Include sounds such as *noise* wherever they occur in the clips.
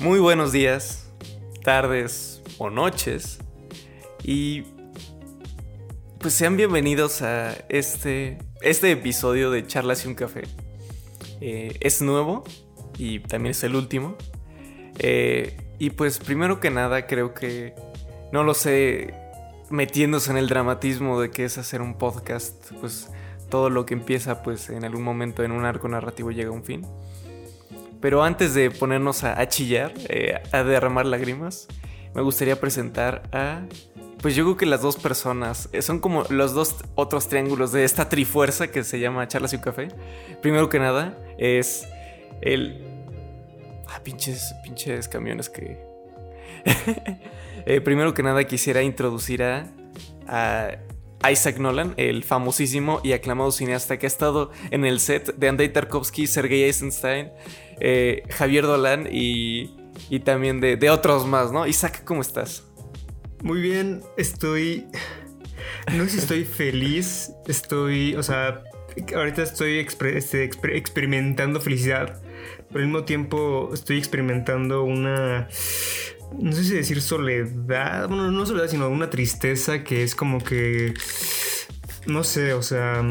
Muy buenos días, tardes o noches y pues sean bienvenidos a este, este episodio de Charlas y un Café. Eh, es nuevo y también es el último. Eh, y pues primero que nada creo que, no lo sé, metiéndose en el dramatismo de que es hacer un podcast, pues todo lo que empieza pues en algún momento en un arco narrativo llega a un fin. Pero antes de ponernos a, chillar, eh, a derramar lágrimas, me gustaría presentar a... Pues yo creo que las dos personas eh, son como los dos otros triángulos de esta trifuerza que se llama Charlas y un Café. Primero que nada es el... Ah, pinches, pinches camiones que... *laughs* Eh, primero que nada quisiera introducir a, Isaac Nolan, el famosísimo y aclamado cineasta que ha estado en el set de Andrei Tarkovsky, Sergei Eisenstein, eh, Javier Dolan y, y también de, otros más, ¿no? Isaac, ¿cómo estás? Muy bien, estoy... No sé si estoy feliz, estoy, o sea, ahorita estoy este, experimentando felicidad, pero al mismo tiempo estoy experimentando una no sé si decir soledad, bueno, no soledad, sino una tristeza que es como que, no sé, o sea,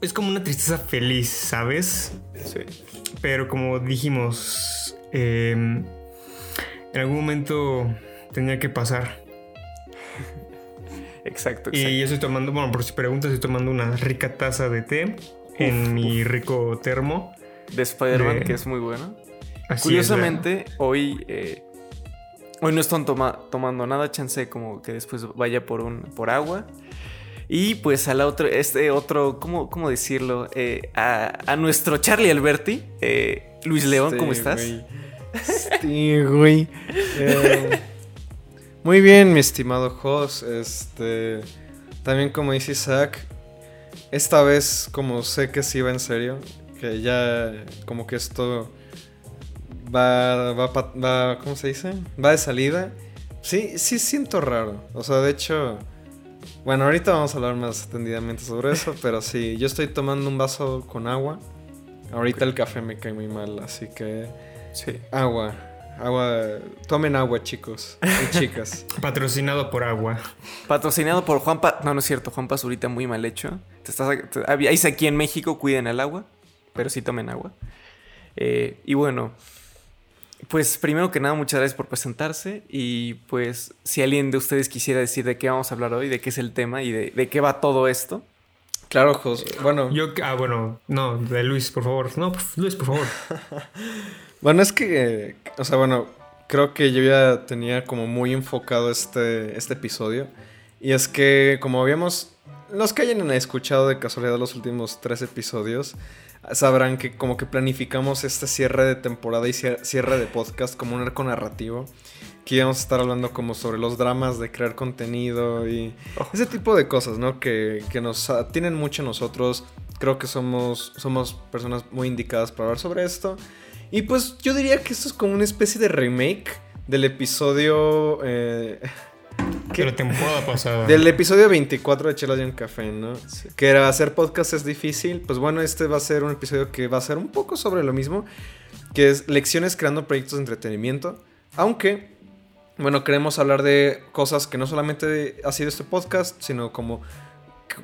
es como una tristeza feliz, ¿sabes? Sí. Pero como dijimos, em, en algún momento tenía que pasar. Exacto, *laughs* exacto. Y yo estoy tomando, bueno, por si preguntas, estoy tomando una rica taza de té en mi rico termo. De Spider-Man, que es muy bueno. Curiosamente, hoy, eh, hoy no están tomando nada, chance como que después vaya por, un, por agua. Y pues al otro, este otro, ¿cómo, cómo decirlo? Eh, a, nuestro Charlie Alberti, eh, Luis León, ¿cómo estás? Sí, güey. muy bien, mi estimado Jos. Este, también como dice Isaac, esta vez como sé que sí va en serio, que ya como que esto va, va, va, ¿cómo se dice? Va de salida. Sí, sí siento raro. O sea, de hecho, bueno, ahorita vamos a hablar más atendidamente sobre *laughs* eso, pero sí, yo estoy tomando un vaso con agua. Ahorita el café me cae muy mal, así que... Sí. Agua. Agua. Tomen agua, chicos y chicas. *laughs* Patrocinado por agua. Patrocinado por Juanpa. No, no es cierto. Juan Pazurita muy mal hecho. Te estás, te, aquí en México, cuiden el agua. Pero sí tomen agua. Eh, y bueno, pues primero que nada, muchas gracias por presentarse y pues si alguien de ustedes quisiera decir de qué vamos a hablar hoy, de qué es el tema y de, qué va todo esto. Claro, Jos. Bueno. Yo, ah, bueno, no, de Luis, por favor. No, Luis, por favor. *laughs* bueno, es que, o sea, bueno, creo que yo ya tenía como muy enfocado este, este episodio. Y es que, como habíamos, los que hayan escuchado de casualidad los últimos tres episodios, sabrán que como que planificamos este cierre de temporada y cierre de podcast como un arco narrativo. Que íbamos a estar hablando como sobre los dramas de crear contenido y ese tipo de cosas, ¿no? Que, nos tienen mucho nosotros. Creo que somos, somos personas muy indicadas para hablar sobre esto. Y pues yo diría que esto es como una especie de remake del episodio... Eh, que, la temporada pasada. Del episodio 24 de Chelas y un Café, ¿no? Que era hacer podcast es difícil. Pues bueno, este va a ser un episodio que va a ser un poco sobre lo mismo. Que es lecciones creando proyectos de entretenimiento. Aunque, bueno, queremos hablar de cosas que no solamente ha sido este podcast, sino como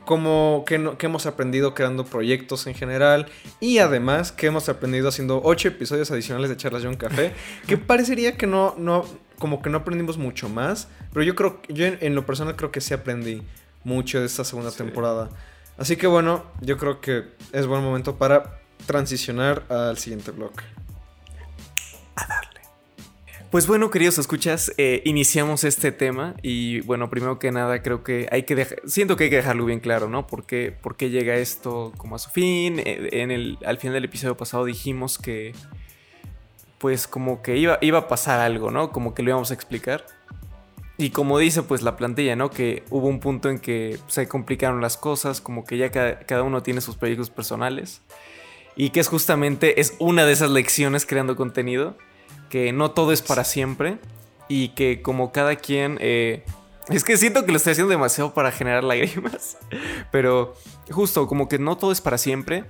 como que, hemos aprendido creando proyectos en general y además que hemos aprendido haciendo ocho episodios adicionales de Charlas un Café, que *laughs* parecería que no, no, como que no aprendimos mucho más, pero yo creo, yo en, lo personal creo que sí aprendí mucho de esta segunda temporada. Así que bueno, yo creo que es buen momento para transicionar al siguiente bloque. A darle. Pues bueno, queridos escuchas, eh, iniciamos este tema y bueno, primero que nada creo que hay que dejar, siento que hay que dejarlo bien claro, ¿no? ¿Por qué, por qué llega esto como a su fin? Eh, en el, al final del episodio pasado dijimos que pues como que iba, iba a pasar algo, ¿no? Como que lo íbamos a explicar. Y como dice pues la plantilla, ¿no? Que hubo un punto en que se complicaron las cosas, como que ya cada, uno tiene sus proyectos personales. Y que es justamente, es una de esas lecciones creando contenido, que no todo es para siempre y que como cada quien eh, Es que siento que lo estoy haciendo demasiado para generar lágrimas. *laughs* Pero justo, como que no todo es para siempre.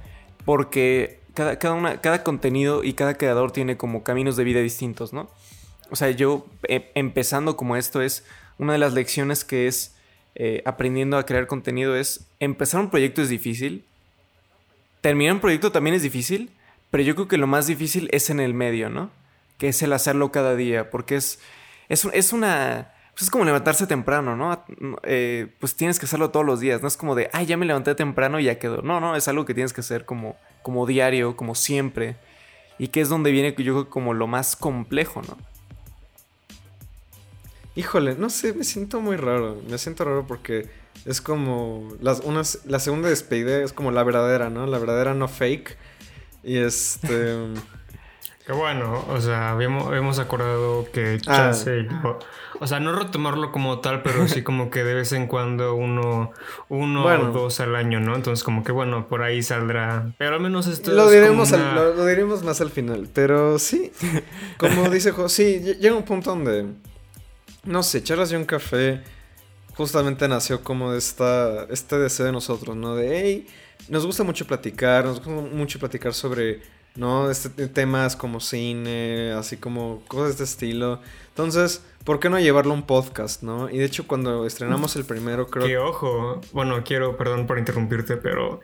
Porque cada, cada, una, cada contenido y cada creador tiene como caminos de vida distintos, ¿no? O sea, yo eh, empezando como esto es una de las lecciones que es eh, aprendiendo a crear contenido es empezar un proyecto es difícil. Terminar un proyecto también es difícil. Pero yo creo que lo más difícil es en el medio, ¿no? Que es el hacerlo cada día. Porque es, es, es una pues es como levantarse temprano, ¿no? Eh, pues tienes que hacerlo todos los días, no es como de, ay, ya me levanté temprano y ya quedó. No, no, es algo que tienes que hacer como, como diario, como siempre. Y que es donde viene, yo creo, como lo más complejo, ¿no? Híjole, no sé, me siento muy raro. Me siento raro porque es como. Las, unas, la segunda despedida es como la verdadera, ¿no? La verdadera no fake. Y este. *laughs* Qué bueno, o sea, habíamos, acordado que ah. chance, o sea, no retomarlo como tal, pero sí como que de vez en cuando uno, uno o dos al año, ¿no? Entonces como que bueno, por ahí saldrá. Pero al menos esto lo diremos lo, diremos más al final, pero sí, *laughs* como dice José, sí, llega un punto donde, no sé, charlas de un café justamente nació como de esta, este deseo de nosotros, ¿no? De, hey, nos gusta mucho platicar, nos gusta mucho platicar sobre ¿no? Este, temas como cine, así como cosas de este estilo. Entonces, ¿por qué no llevarlo a un podcast, no? Y de hecho, cuando estrenamos el primero, creo... Que ojo, bueno, quiero, perdón por interrumpirte, pero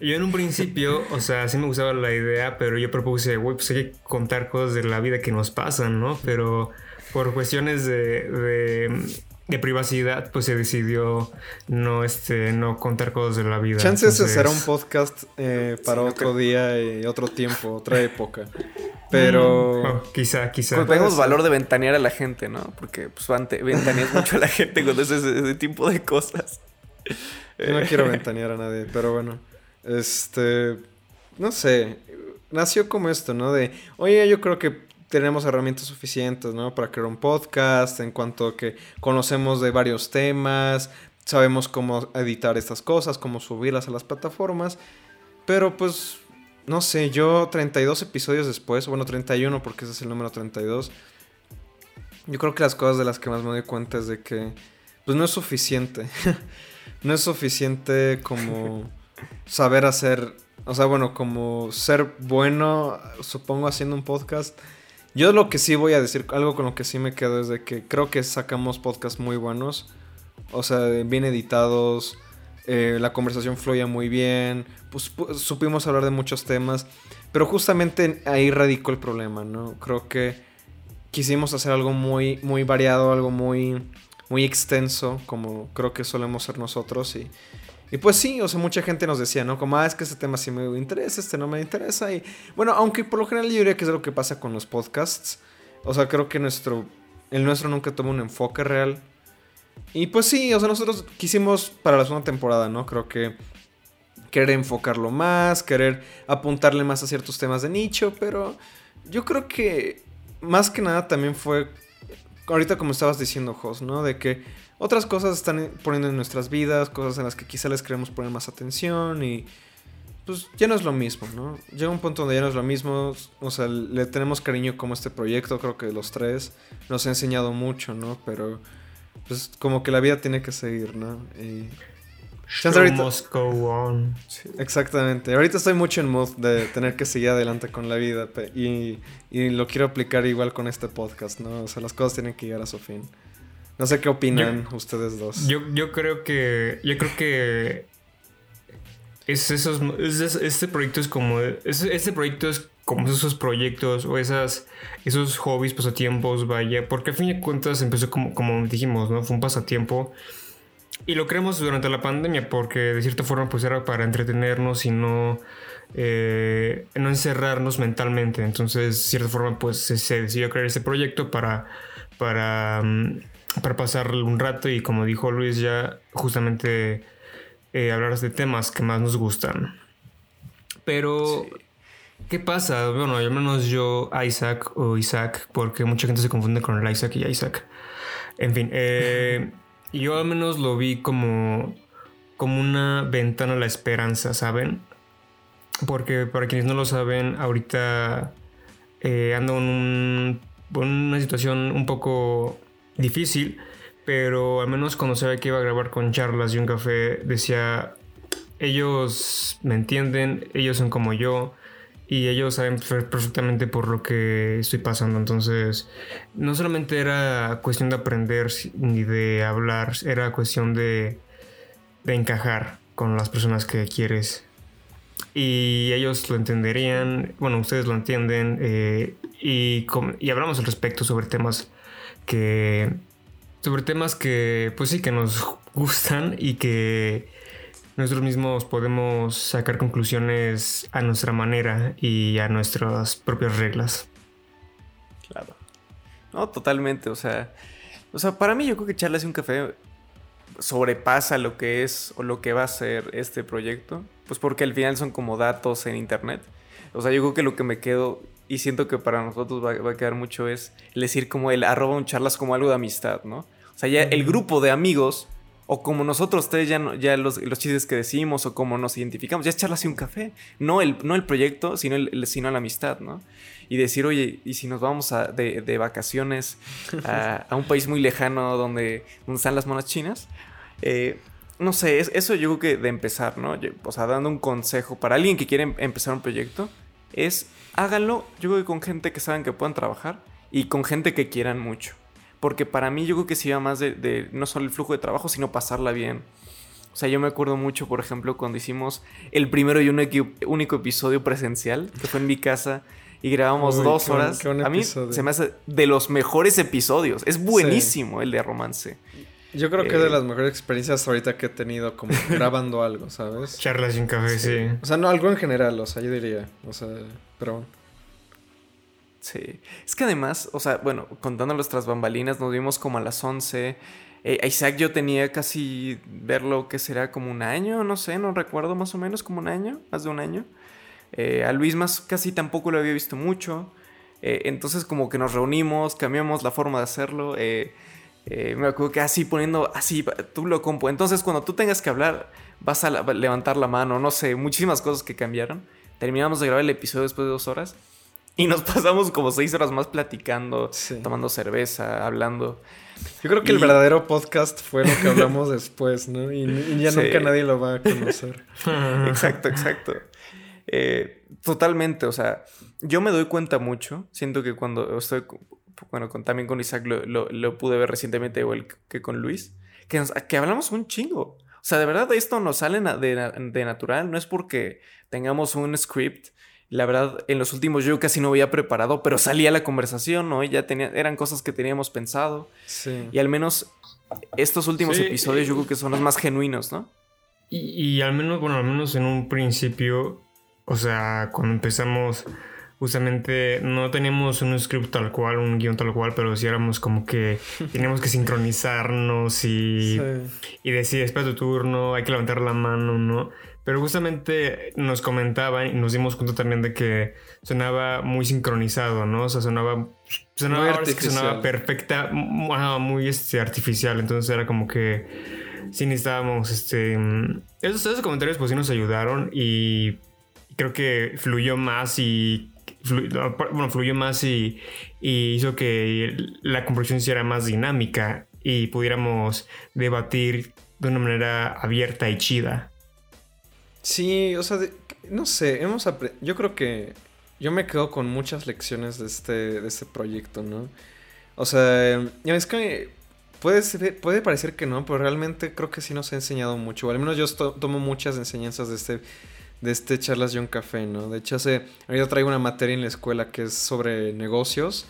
yo en un principio, o sea, sí me gustaba la idea, pero yo propuse, güey, pues hay que contar cosas de la vida que nos pasan, ¿no? Pero por cuestiones de privacidad, pues se decidió no, este, no contar cosas de la vida. Chances será un podcast eh, para otro día y otro tiempo, otra época. Pero. Mm, oh, quizá, quizá. Pues tenemos valor de ventanear a la gente, ¿no? Porque pues ventaneas mucho a la gente cuando haces ese, tipo de cosas. no quiero ventanear a nadie, pero bueno. Este. No sé. Nació como esto, ¿no? De, oye, yo creo que tenemos herramientas suficientes, ¿no? Para crear un podcast, en cuanto a que conocemos de varios temas, sabemos cómo editar estas cosas, cómo subirlas a las plataformas. Pero pues, no sé, yo 32 episodios después, bueno, 31 porque ese es el número 32, yo creo que las cosas de las que más me doy cuenta es de que, pues no es suficiente. *laughs* no es suficiente como saber hacer, o sea, bueno, como ser bueno, supongo, haciendo un podcast yo lo que sí voy a decir, algo con lo que sí me quedo es de que creo que sacamos podcasts muy buenos. O sea, bien editados. Eh, la conversación fluía muy bien. Pues, supimos hablar de muchos temas. Pero justamente ahí radicó el problema, ¿no? Creo que quisimos hacer algo muy, muy variado, algo muy, muy extenso, como creo que solemos ser nosotros. Y, y pues sí, o sea, mucha gente nos decía, ¿no? Como, ah, es que este tema sí me interesa, este no me interesa. Y bueno, aunque por lo general yo diría que es lo que pasa con los podcasts. O sea, creo que nuestro, el nuestro nunca toma un enfoque real. Y pues sí, o sea, nosotros quisimos para la segunda temporada, ¿no? Creo que querer enfocarlo más, querer apuntarle más a ciertos temas de nicho, pero yo creo que más que nada también fue, ahorita como estabas diciendo, Jos, ¿no? De que otras cosas están poniendo en nuestras vidas, cosas en las que quizá les queremos poner más atención y pues ya no es lo mismo, ¿no? Llega un punto donde ya no es lo mismo, o sea, le tenemos cariño como este proyecto, creo que los tres nos ha enseñado mucho, ¿no? Pero pues como que la vida tiene que seguir, ¿no? Y must go on. exactamente. Ahorita estoy mucho en mood de tener que seguir adelante con la vida y, y lo quiero aplicar igual con este podcast, ¿no? O sea, las cosas tienen que llegar a su fin. No sé qué opinan ustedes dos. Yo, yo creo que. Yo creo que. Es esos, este proyecto es como. este proyecto es como esos proyectos o esas, esos hobbies, pasatiempos, vaya. Porque al fin de cuentas empezó como, como dijimos, ¿no? Fue un pasatiempo. Y lo creamos durante la pandemia porque de cierta forma pues era para entretenernos y no, eh, no encerrarnos mentalmente. Entonces de cierta forma pues se, decidió crear este proyecto para, para mm, para pasar un rato y como dijo Luis ya justamente eh, hablar de temas que más nos gustan. Pero, ¿qué pasa? Bueno, al menos yo, Isaac o Isaac, porque mucha gente se confunde con el Isaac y Isaac. En fin, eh, *laughs* yo al menos lo vi como, como una ventana a la esperanza, ¿saben? Porque para quienes no lo saben, ahorita eh, ando en, un, en una situación un poco difícil, pero al menos cuando sabía que iba a grabar con charlas y un café, decía, ellos me entienden, ellos son como yo y ellos saben perfectamente por lo que estoy pasando. Entonces, no solamente era cuestión de aprender ni de hablar, era cuestión de, de encajar con las personas que quieres. Y ellos lo entenderían, bueno, ustedes lo entienden, eh, y, y hablamos al respecto sobre temas que sobre temas que, pues sí, que nos gustan y que nosotros mismos podemos sacar conclusiones a nuestra manera y a nuestras propias reglas. Claro. No, totalmente. O sea, o sea, para mí yo creo que charlas y un café sobrepasa lo que es o lo que va a ser este proyecto. Pues porque al final son como datos en internet. O sea, yo creo que lo que me quedo y siento que para nosotros va, va a quedar mucho es decir como el arroba un charlas como algo de amistad, ¿no? O sea, ya el grupo de amigos, o como nosotros tres ya, ya los, los, chistes que decimos, o como nos identificamos, ya es charlas y un café. No el, no el proyecto, sino, el, sino la amistad, ¿no? Y decir, oye, ¿y si nos vamos a, de, de, vacaciones a, *laughs* a, un país muy lejano donde, donde están las monas chinas? Eh, no sé, es, eso yo creo que de empezar, ¿no? O sea, dando un consejo para alguien que quiere em, empezar un proyecto, es háganlo, yo creo que con gente que saben que puedan trabajar y con gente que quieran mucho. Porque para mí yo creo que sí iba más de, no solo el flujo de trabajo, sino pasarla bien. O sea, yo me acuerdo mucho, por ejemplo, cuando hicimos el primero y único, único episodio presencial, que fue en mi casa, y grabamos dos horas. a mí se me hace de los mejores episodios. Es buenísimo el de romance. Yo creo que es de eh, las mejores experiencias ahorita que he tenido como *laughs* grabando algo, ¿sabes? Charlas sin café, sí. O sea, no algo en general, o sea, yo diría. O sea, pero. Sí. Es que además, o sea, bueno, contando nuestras bambalinas, nos vimos como a las 11. Eh, Isaac yo tenía casi verlo que será como un año, no sé, no recuerdo más o menos como un año, más de un año. Eh, a Luis más casi tampoco lo había visto mucho. Eh, entonces como que nos reunimos, cambiamos la forma de hacerlo. Me acuerdo que así poniendo, así, tú lo compo. Entonces cuando tú tengas que hablar, vas a levantar la mano, no sé, muchísimas cosas que cambiaron. Terminamos de grabar el episodio después de dos horas. Y nos *laughs* pasamos como seis horas más platicando, tomando cerveza, hablando. Yo creo que el verdadero podcast fue lo que hablamos *laughs* después, ¿no? Y, ya nunca nadie lo va a conocer. *laughs* exacto, exacto. Eh, totalmente, o sea, yo me doy cuenta mucho. Siento que cuando estoy, bueno, con, también con Isaac lo, lo, pude ver recientemente, igual que con Luis, que, que hablamos un chingo. O sea, de verdad esto nos sale de, de natural, no es porque tengamos un script la verdad, en los últimos yo casi no había preparado, pero salía la conversación, ¿no? ya tenía, eran cosas que teníamos pensado. Sí. Y al menos estos últimos episodios yo creo que son los más genuinos, ¿no? Y, al menos, bueno, al menos en un principio, o sea, cuando empezamos, justamente no teníamos un script tal cual, un guion tal cual, pero sí éramos como que *laughs* teníamos que sincronizarnos y, y decir, espera tu turno, hay que levantar la mano, ¿no? Pero justamente nos comentaban y nos dimos cuenta también de que sonaba muy sincronizado, ¿no? O sea, sonaba, sonaba, sonaba perfecta, muy este, artificial. Entonces era como que sí necesitábamos, este... Esos, esos comentarios pues sí nos ayudaron y creo que fluyó más y bueno, fluyó más y, hizo que la conversación hiciera más dinámica y pudiéramos debatir de una manera abierta y chida. Sí, o sea, no sé, hemos yo creo que yo me quedo con muchas lecciones de este, de este proyecto, ¿no? O sea, es que puede, puede parecer que no, pero realmente creo que sí nos ha enseñado mucho. al menos yo tomo muchas enseñanzas de este, de este Charlas John Café, ¿no? De hecho, hace, ahorita traigo una materia en la escuela que es sobre negocios.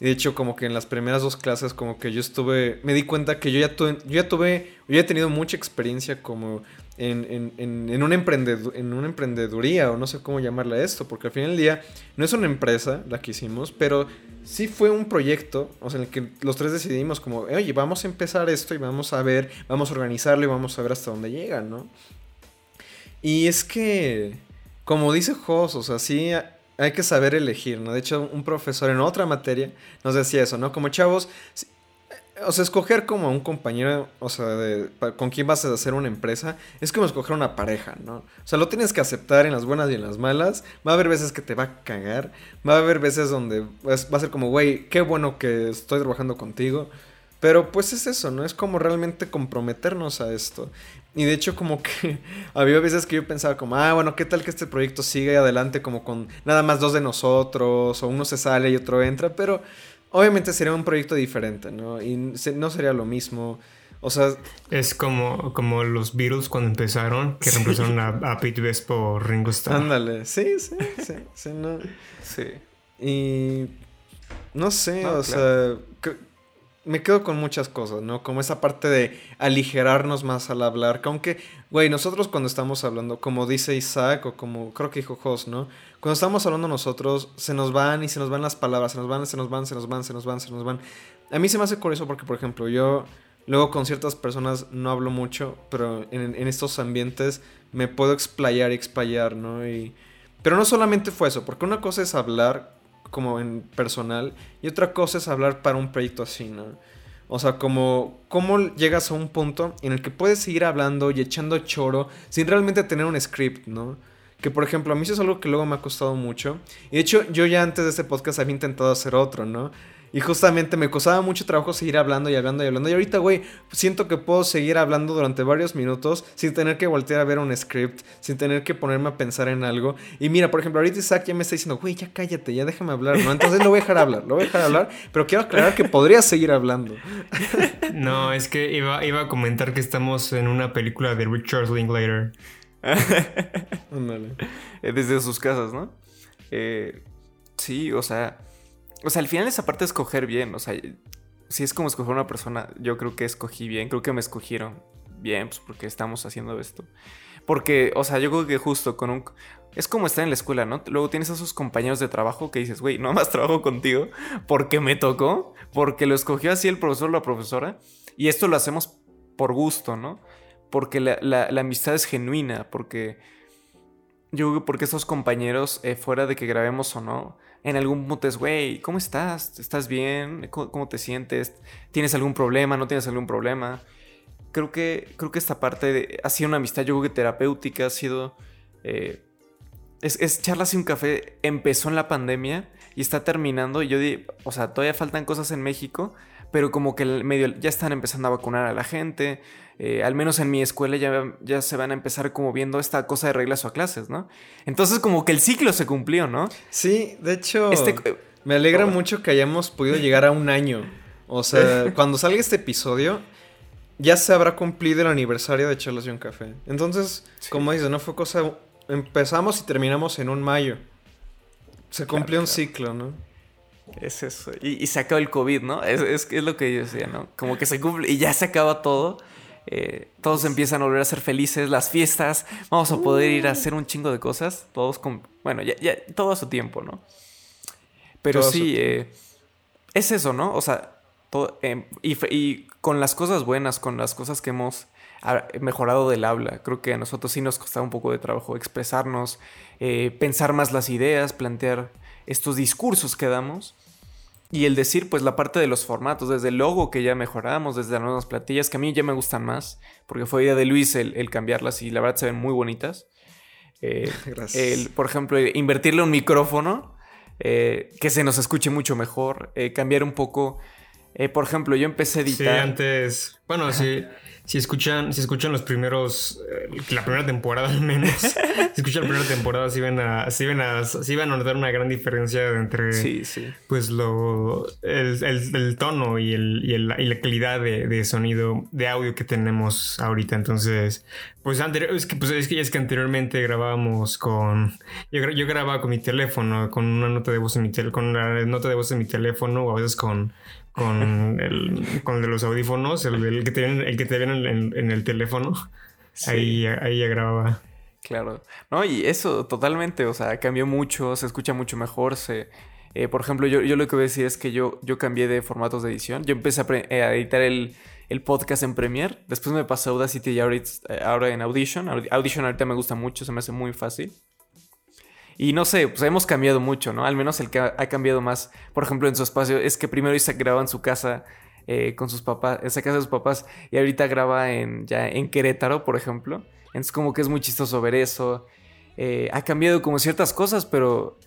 Y de hecho, como que en las primeras dos clases, como que yo estuve, me di cuenta que yo ya tuve, yo ya tuve, yo ya he tenido mucha experiencia como en, en, en, una en una emprendeduría o no sé cómo llamarla esto, porque al final del día no es una empresa la que hicimos, pero sí fue un proyecto, o sea, en el que los tres decidimos como, oye, vamos a empezar esto y vamos a ver, vamos a organizarlo y vamos a ver hasta dónde llega, ¿no? Y es que, como dice Jos, o sea, sí hay que saber elegir, ¿no? De hecho, un profesor en otra materia nos decía eso, ¿no? Como chavos, o sea, escoger como un compañero, o sea, de, con quien vas a hacer una empresa, es como escoger una pareja, ¿no? O sea, lo tienes que aceptar en las buenas y en las malas. Va a haber veces que te va a cagar. Va a haber veces donde va a ser como, güey, qué bueno que estoy trabajando contigo. Pero pues es eso, ¿no? Es como realmente comprometernos a esto. Y de hecho como que *laughs* había veces que yo pensaba como, ah, bueno, ¿qué tal que este proyecto siga adelante como con nada más dos de nosotros? O uno se sale y otro entra, pero obviamente sería un proyecto diferente, ¿no? Y no sería lo mismo. O sea... Es como, como los Beatles cuando empezaron, que *laughs* reemplazaron a, Pete Best por Ringo Starr. Ándale, sí, sí, sí, sí, no. Sí. Y... No sé, o sea me quedo con muchas cosas, ¿no? Como esa parte de aligerarnos más al hablar. Que aunque, güey, nosotros cuando estamos hablando, como dice Isaac o como creo que dijo Jos, ¿no? Cuando estamos hablando nosotros, se nos van y se nos van las palabras, se nos van, se nos van, se nos van, se nos van, se nos van. A mí se me hace curioso porque, por ejemplo, yo luego con ciertas personas no hablo mucho, pero en, estos ambientes me puedo explayar y explayar, ¿no? Y... Pero no solamente fue eso, porque una cosa es hablar como en personal y otra cosa es hablar para un proyecto así, ¿no? O sea, como cómo llegas a un punto en el que puedes seguir hablando y echando choro sin realmente tener un script, ¿no? Que por ejemplo, a mí eso es algo que luego me ha costado mucho. Y de hecho, yo ya antes de este podcast había intentado hacer otro, ¿no? Y justamente me costaba mucho trabajo seguir hablando y hablando y hablando. Y ahorita, güey, siento que puedo seguir hablando durante varios minutos sin tener que voltear a ver un script, sin tener que ponerme a pensar en algo. Y mira, por ejemplo, ahorita Isaac ya me está diciendo, güey, ya cállate, ya déjame hablar, ¿no? Entonces lo voy a dejar hablar, lo voy a dejar hablar, pero quiero aclarar que podría seguir hablando. *laughs* No, es que iba, iba a comentar que estamos en una película de Richard Linklater. Desde sus casas, ¿no? Eh, sí, o sea o sea, al final esa parte de escoger bien, o sea, si es como escoger una persona, yo creo que escogí bien, creo que me escogieron bien, pues porque estamos haciendo esto. Porque, o sea, yo creo que justo con un... Es como estar en la escuela, ¿no? Luego tienes a esos compañeros de trabajo que dices, güey, no más trabajo contigo porque me tocó, porque lo escogió así el profesor o la profesora. Y esto lo hacemos por gusto, ¿no? Porque la, amistad es genuina, porque yo creo que porque esos compañeros, eh, fuera de que grabemos o no, en algún punto es, güey, ¿cómo estás? ¿Estás bien? ¿Cómo, te sientes? ¿Tienes algún problema? ¿No tienes algún problema? Creo que, creo que esta parte de, ha sido una amistad, yo creo que terapéutica, ha sido... Eh, es, es charlas y un café empezó en la pandemia y está terminando. Y yo di, o sea, todavía faltan cosas en México, pero como que el medio ya están empezando a vacunar a la gente. Eh, al menos en mi escuela ya, ya se van a empezar como viendo esta cosa de reglas o clases, ¿no? Entonces como que el ciclo se cumplió, ¿no? Sí, de hecho, este, me alegra mucho que hayamos podido llegar a un año. O sea, *laughs* cuando salga este episodio, ya se habrá cumplido el aniversario de Charlas y un Café. Entonces, como dices, no fue cosa... Empezamos y terminamos en un mayo. Se cumplió un ciclo, ¿no? Es eso. Y, se acabó el COVID, ¿no? Es, es, es, lo que yo decía, ¿no? Como que se cumple y ya se acaba todo. Eh, todos empiezan a volver a ser felices, las fiestas, vamos a poder ir a hacer un chingo de cosas, todos con, bueno, ya, ya todo a su tiempo, ¿no? Pero sí, eh, es eso, ¿no? O sea, em, y, con las cosas buenas, con las cosas que hemos mejorado del habla, creo que a nosotros sí nos costaba un poco de trabajo expresarnos, eh, pensar más las ideas, plantear estos discursos que damos. Y el decir, pues la parte de los formatos, desde el logo que ya mejoramos, desde las nuevas platillas, que a mí ya me gustan más, porque fue idea de Luis el, cambiarlas y la verdad se ven muy bonitas. Eh, *laughs* Gracias. por ejemplo, invertirle un micrófono eh, que se nos escuche mucho mejor, eh, cambiar un poco. Por ejemplo, yo empecé a editar. Sí, antes. Bueno, sí si escuchan, si escuchan los primeros, eh, la primera temporada al menos, *laughs* si escuchan la primera temporada, sí ven a, sí a, sí van a notar una gran diferencia entre, sí, sí. pues lo, el, el, tono y, el, y, el, y la calidad de, de, sonido, de audio que tenemos ahorita. Entonces, pues anterior, es que, pues es que, es que anteriormente grabábamos con, yo, yo grababa con mi teléfono, con una nota de voz en mi teléfono, con una nota de voz en mi teléfono o a veces con con el, con el de los audífonos, el, que te el que te viene en, el teléfono. Ahí, ahí ya grababa. Claro. No, y eso totalmente, o sea, cambió mucho, se escucha mucho mejor, se... Eh, por ejemplo, yo, yo, lo que voy a decir es que yo, yo cambié de formatos de edición. Yo empecé a, eh, editar el, el, podcast en Premiere. Después me pasé a Audacity y ahora, eh, ahora en Audition. Audition ahorita me gusta mucho, se me hace muy fácil. Y no sé, pues hemos cambiado mucho, ¿no? Al menos el que ha, cambiado más, por ejemplo, en su espacio, es que primero Isaac graba en su casa eh, con sus papás, en esa casa de sus papás, y ahorita graba en, ya en Querétaro, por ejemplo. Entonces como que es muy chistoso ver eso. Eh, ha cambiado como ciertas cosas, pero,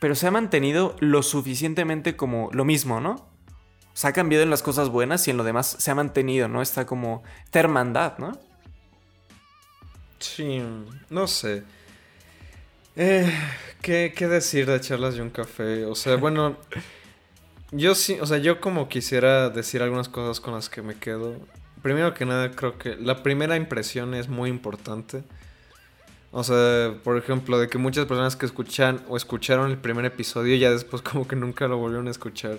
pero se ha mantenido lo suficientemente como lo mismo, ¿no? O sea, ha cambiado en las cosas buenas y en lo demás se ha mantenido, ¿no? Está como hermandad, ¿no? Sí, no sé. Eh, ¿qué, ¿Qué decir de charlas de un café? O sea, bueno, yo sí, o sea, yo como quisiera decir algunas cosas con las que me quedo. Primero que nada, creo que la primera impresión es muy importante. O sea, por ejemplo, de que muchas personas que escuchan o escucharon el primer episodio ya después como que nunca lo volvieron a escuchar.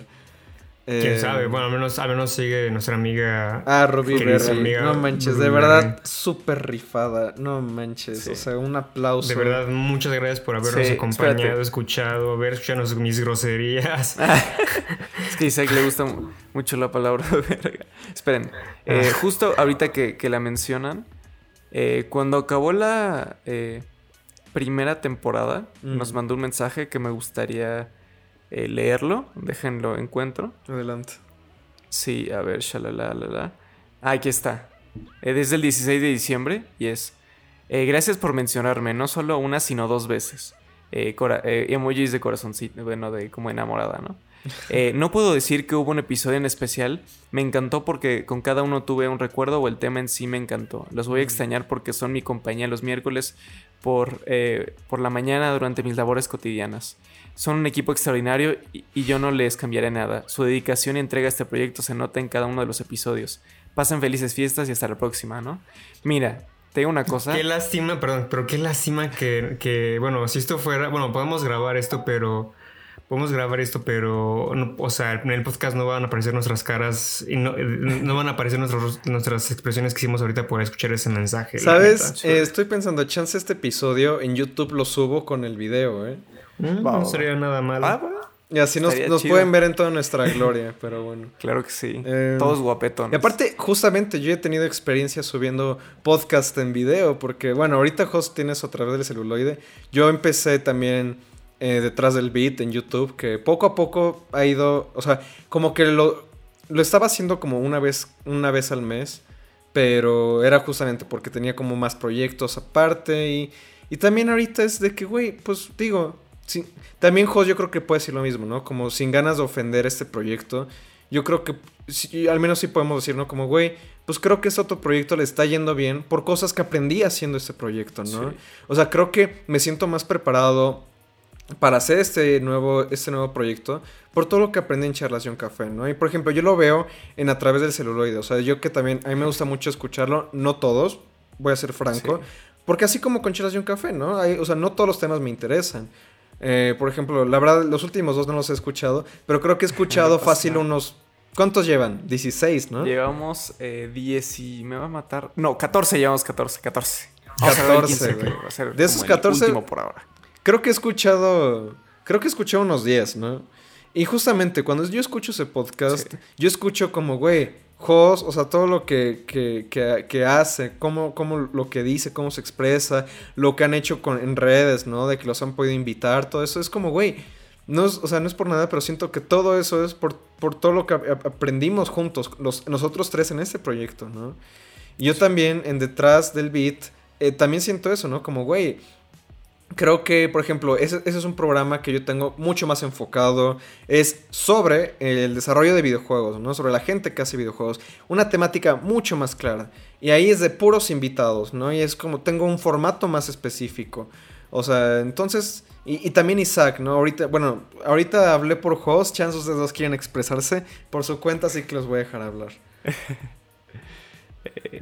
¿Quién Eh, sabe? Bueno, al menos, al menos sigue nuestra amiga. Ah, Ruby querida Berry. amiga No manches, Ruby de verdad, súper rifada. No manches, Sí. o sea, un aplauso. De verdad, muchas gracias por habernos Sí, acompañado, espérate. escuchado, haber escuchado mis groserías. *laughs* Es que a Isaac le gusta mu- mucho la palabra *laughs* verga. Esperen, eh, justo ahorita que, que la mencionan, eh, cuando acabó la eh, primera temporada, Mm. nos mandó un mensaje que me gustaría eh, leerlo. Déjenlo encuentro. Adelante. Sí, a ver, shalala, la, la. Ah, aquí está. Eh, desde el 16 de diciembre y es. eh, gracias por mencionarme, no solo una, sino dos veces. Eh, cora- eh, emojis de corazoncito, bueno, de como enamorada, ¿no? *laughs* Eh, no puedo decir que hubo un episodio en especial. Me encantó porque con cada uno tuve un recuerdo o el tema en sí me encantó. Los voy a extrañar porque son mi compañía los miércoles por, por la mañana durante mis labores cotidianas. Son un equipo extraordinario y, y yo no les cambiaré nada. Su dedicación y entrega a este proyecto se nota en cada uno de los episodios. Pasen felices fiestas y hasta la próxima, ¿no? Mira, te digo una cosa. Qué lástima, perdón, pero qué lástima que, que, bueno, si esto fuera, bueno, podemos grabar esto, pero podemos grabar esto, pero, no- o sea, en el podcast no van a aparecer nuestras caras y no, eh, no van a aparecer nuestros, nuestras expresiones que hicimos ahorita por escuchar ese mensaje. ¿Sabes? Eh, estoy pensando, chance este episodio en YouTube lo subo con el video, ¿eh? Mm, no sería nada malo. Ah, bueno, Y así nos, pueden ver en toda nuestra gloria, *laughs* pero bueno. Claro que sí. Eh, Todos guapetones. Y aparte, justamente yo he tenido experiencia subiendo podcast en video, porque bueno, ahorita Host tienes otra vez el celuloide. Yo empecé también eh, detrás del beat en YouTube, que poco a poco ha ido, o sea, como que lo, lo estaba haciendo como una vez, una vez al mes, pero era justamente porque tenía como más proyectos aparte y, y también ahorita es de que, güey, pues digo, sí, también Host yo creo que puede decir lo mismo, ¿no? Como sin ganas de ofender este proyecto. Yo creo que sí, al menos sí podemos decir, ¿no? Como, güey, pues creo que este otro proyecto le está yendo bien por cosas que aprendí haciendo este proyecto, ¿no? Sí. O sea, creo que me siento más preparado para hacer este nuevo, este nuevo proyecto por todo lo que aprendí en Charlas y un Café, ¿no? Y por ejemplo, yo lo veo en a través del celuloide, o sea, yo que también, a mí me gusta mucho escucharlo, no todos, voy a ser franco, Sí. porque así como con Charlas y un Café, ¿no? Hay- o sea, no todos los temas me interesan. Eh, por ejemplo, la verdad, los últimos dos no los he escuchado, pero creo que he *laughs* escuchado fácil nada. unos... ¿Cuántos llevan? 16, ¿no? Llevamos eh, 10 y me va a matar. No, 14, llevamos 14, 14. Vamos a ver el 14, 15, güey. que va a ser De esos como el 14 último por ahora. Creo que he escuchado. Creo que he escuchado unos 10, ¿no? Y justamente cuando yo escucho ese podcast, Sí. yo escucho como, güey, Jos, o sea, todo lo que, que, que, que hace, cómo, cómo lo que dice, cómo se expresa, lo que han hecho con, en redes, ¿no? De que los han podido invitar, todo eso es como, güey. No es, o sea, no es por nada, pero siento que todo eso es por, por todo lo que ap- aprendimos juntos, los, nosotros tres en este proyecto, ¿no? Y yo también, en detrás del beat, eh, también siento eso, ¿no? Como, güey, Creo que, por ejemplo, ese, ese es un programa que yo tengo mucho más enfocado. Es sobre el desarrollo de videojuegos, ¿no? Sobre la gente que hace videojuegos. Una temática mucho más clara. Y ahí es de puros invitados, ¿no? Y es como tengo un formato más específico. O sea, entonces... Y, y también Isaac, ¿no? Ahorita, bueno, ahorita hablé por host. Chance ustedes dos quieren expresarse por su cuenta, así que los voy a dejar hablar. *laughs*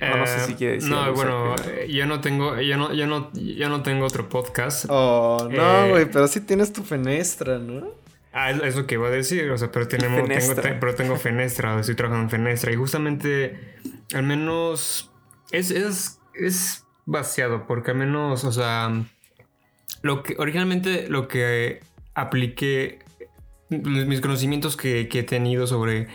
No, no sé si quiere decir No, bueno, eh, yo no tengo, yo no, yo no, yo no tengo otro podcast. Oh, no, Eh. güey, pero sí tienes tu fenestra, ¿no? Ah, es, es lo que iba a decir, o sea, pero tenemos, tengo, te- pero tengo Fenestra, estoy trabajando en Fenestra y justamente, al menos, es, es, es vaciado, porque al menos, o sea, lo que, originalmente lo que apliqué, mis conocimientos que, que he tenido sobre,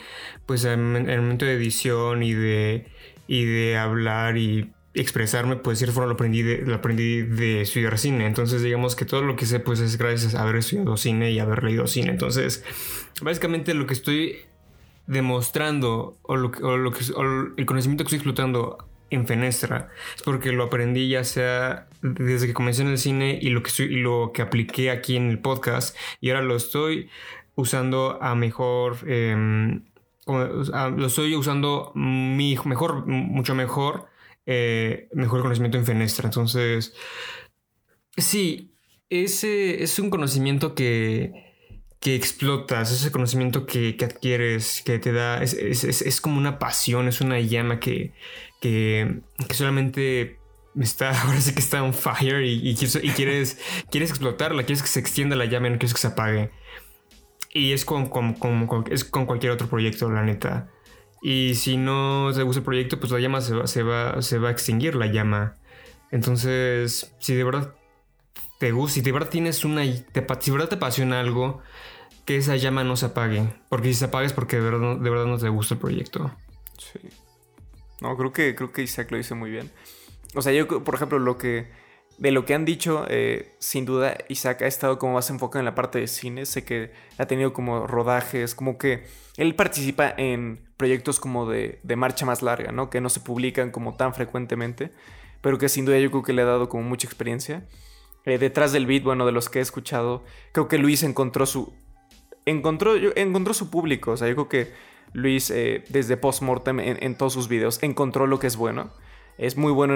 pues, en el momento de edición y de, y de hablar y expresarme, pues forma lo aprendí de, lo aprendí de estudiar cine. Entonces, digamos que todo lo que sé, pues es gracias a haber estudiado cine y haber leído cine. Entonces, básicamente lo que estoy demostrando o, lo que, el conocimiento que estoy explotando en Fenestra es porque lo aprendí ya sea desde que comencé en el cine y lo que, lo que apliqué aquí en el podcast y ahora lo estoy usando a mejor em, lo estoy usando mi, mejor, mucho mejor, eh, mejor conocimiento en Fenestra. Entonces, sí, ese es un conocimiento que, que explotas, ese conocimiento que, adquieres, que te da, es, como una pasión, es una llama que, que, solamente está, *laughs* ahora sí que está on fire y, quieres, quieres explotarla, quieres que se extienda la llama, no quieres que se apague. Y es con, es con cualquier otro proyecto, la neta. Y si no te gusta el proyecto, pues la llama se va, se va, se va a extinguir, la llama. Entonces, si de verdad te gusta, si de verdad tienes una. Te, si de verdad te apasiona algo, que esa llama no se apague. Porque si se apaga es porque de verdad, de verdad no te gusta el proyecto. Sí. No, creo que, creo que Isaac lo dice muy bien. O sea, yo, por ejemplo, lo que de lo que han dicho, eh, sin duda Isaac ha estado como más enfocado en la parte de cine. Sé que ha tenido como rodajes, como que él participa en proyectos como de, de, marcha más larga, ¿no? Que no se publican como tan frecuentemente, pero que sin duda yo creo que le ha dado como mucha experiencia. Eh, detrás del beat, bueno, de los que he escuchado, creo que Luis encontró su... Encontró, encontró su público, o sea, yo creo que Luis eh, desde Postmortem en, en todos sus videos encontró lo que es bueno es muy bueno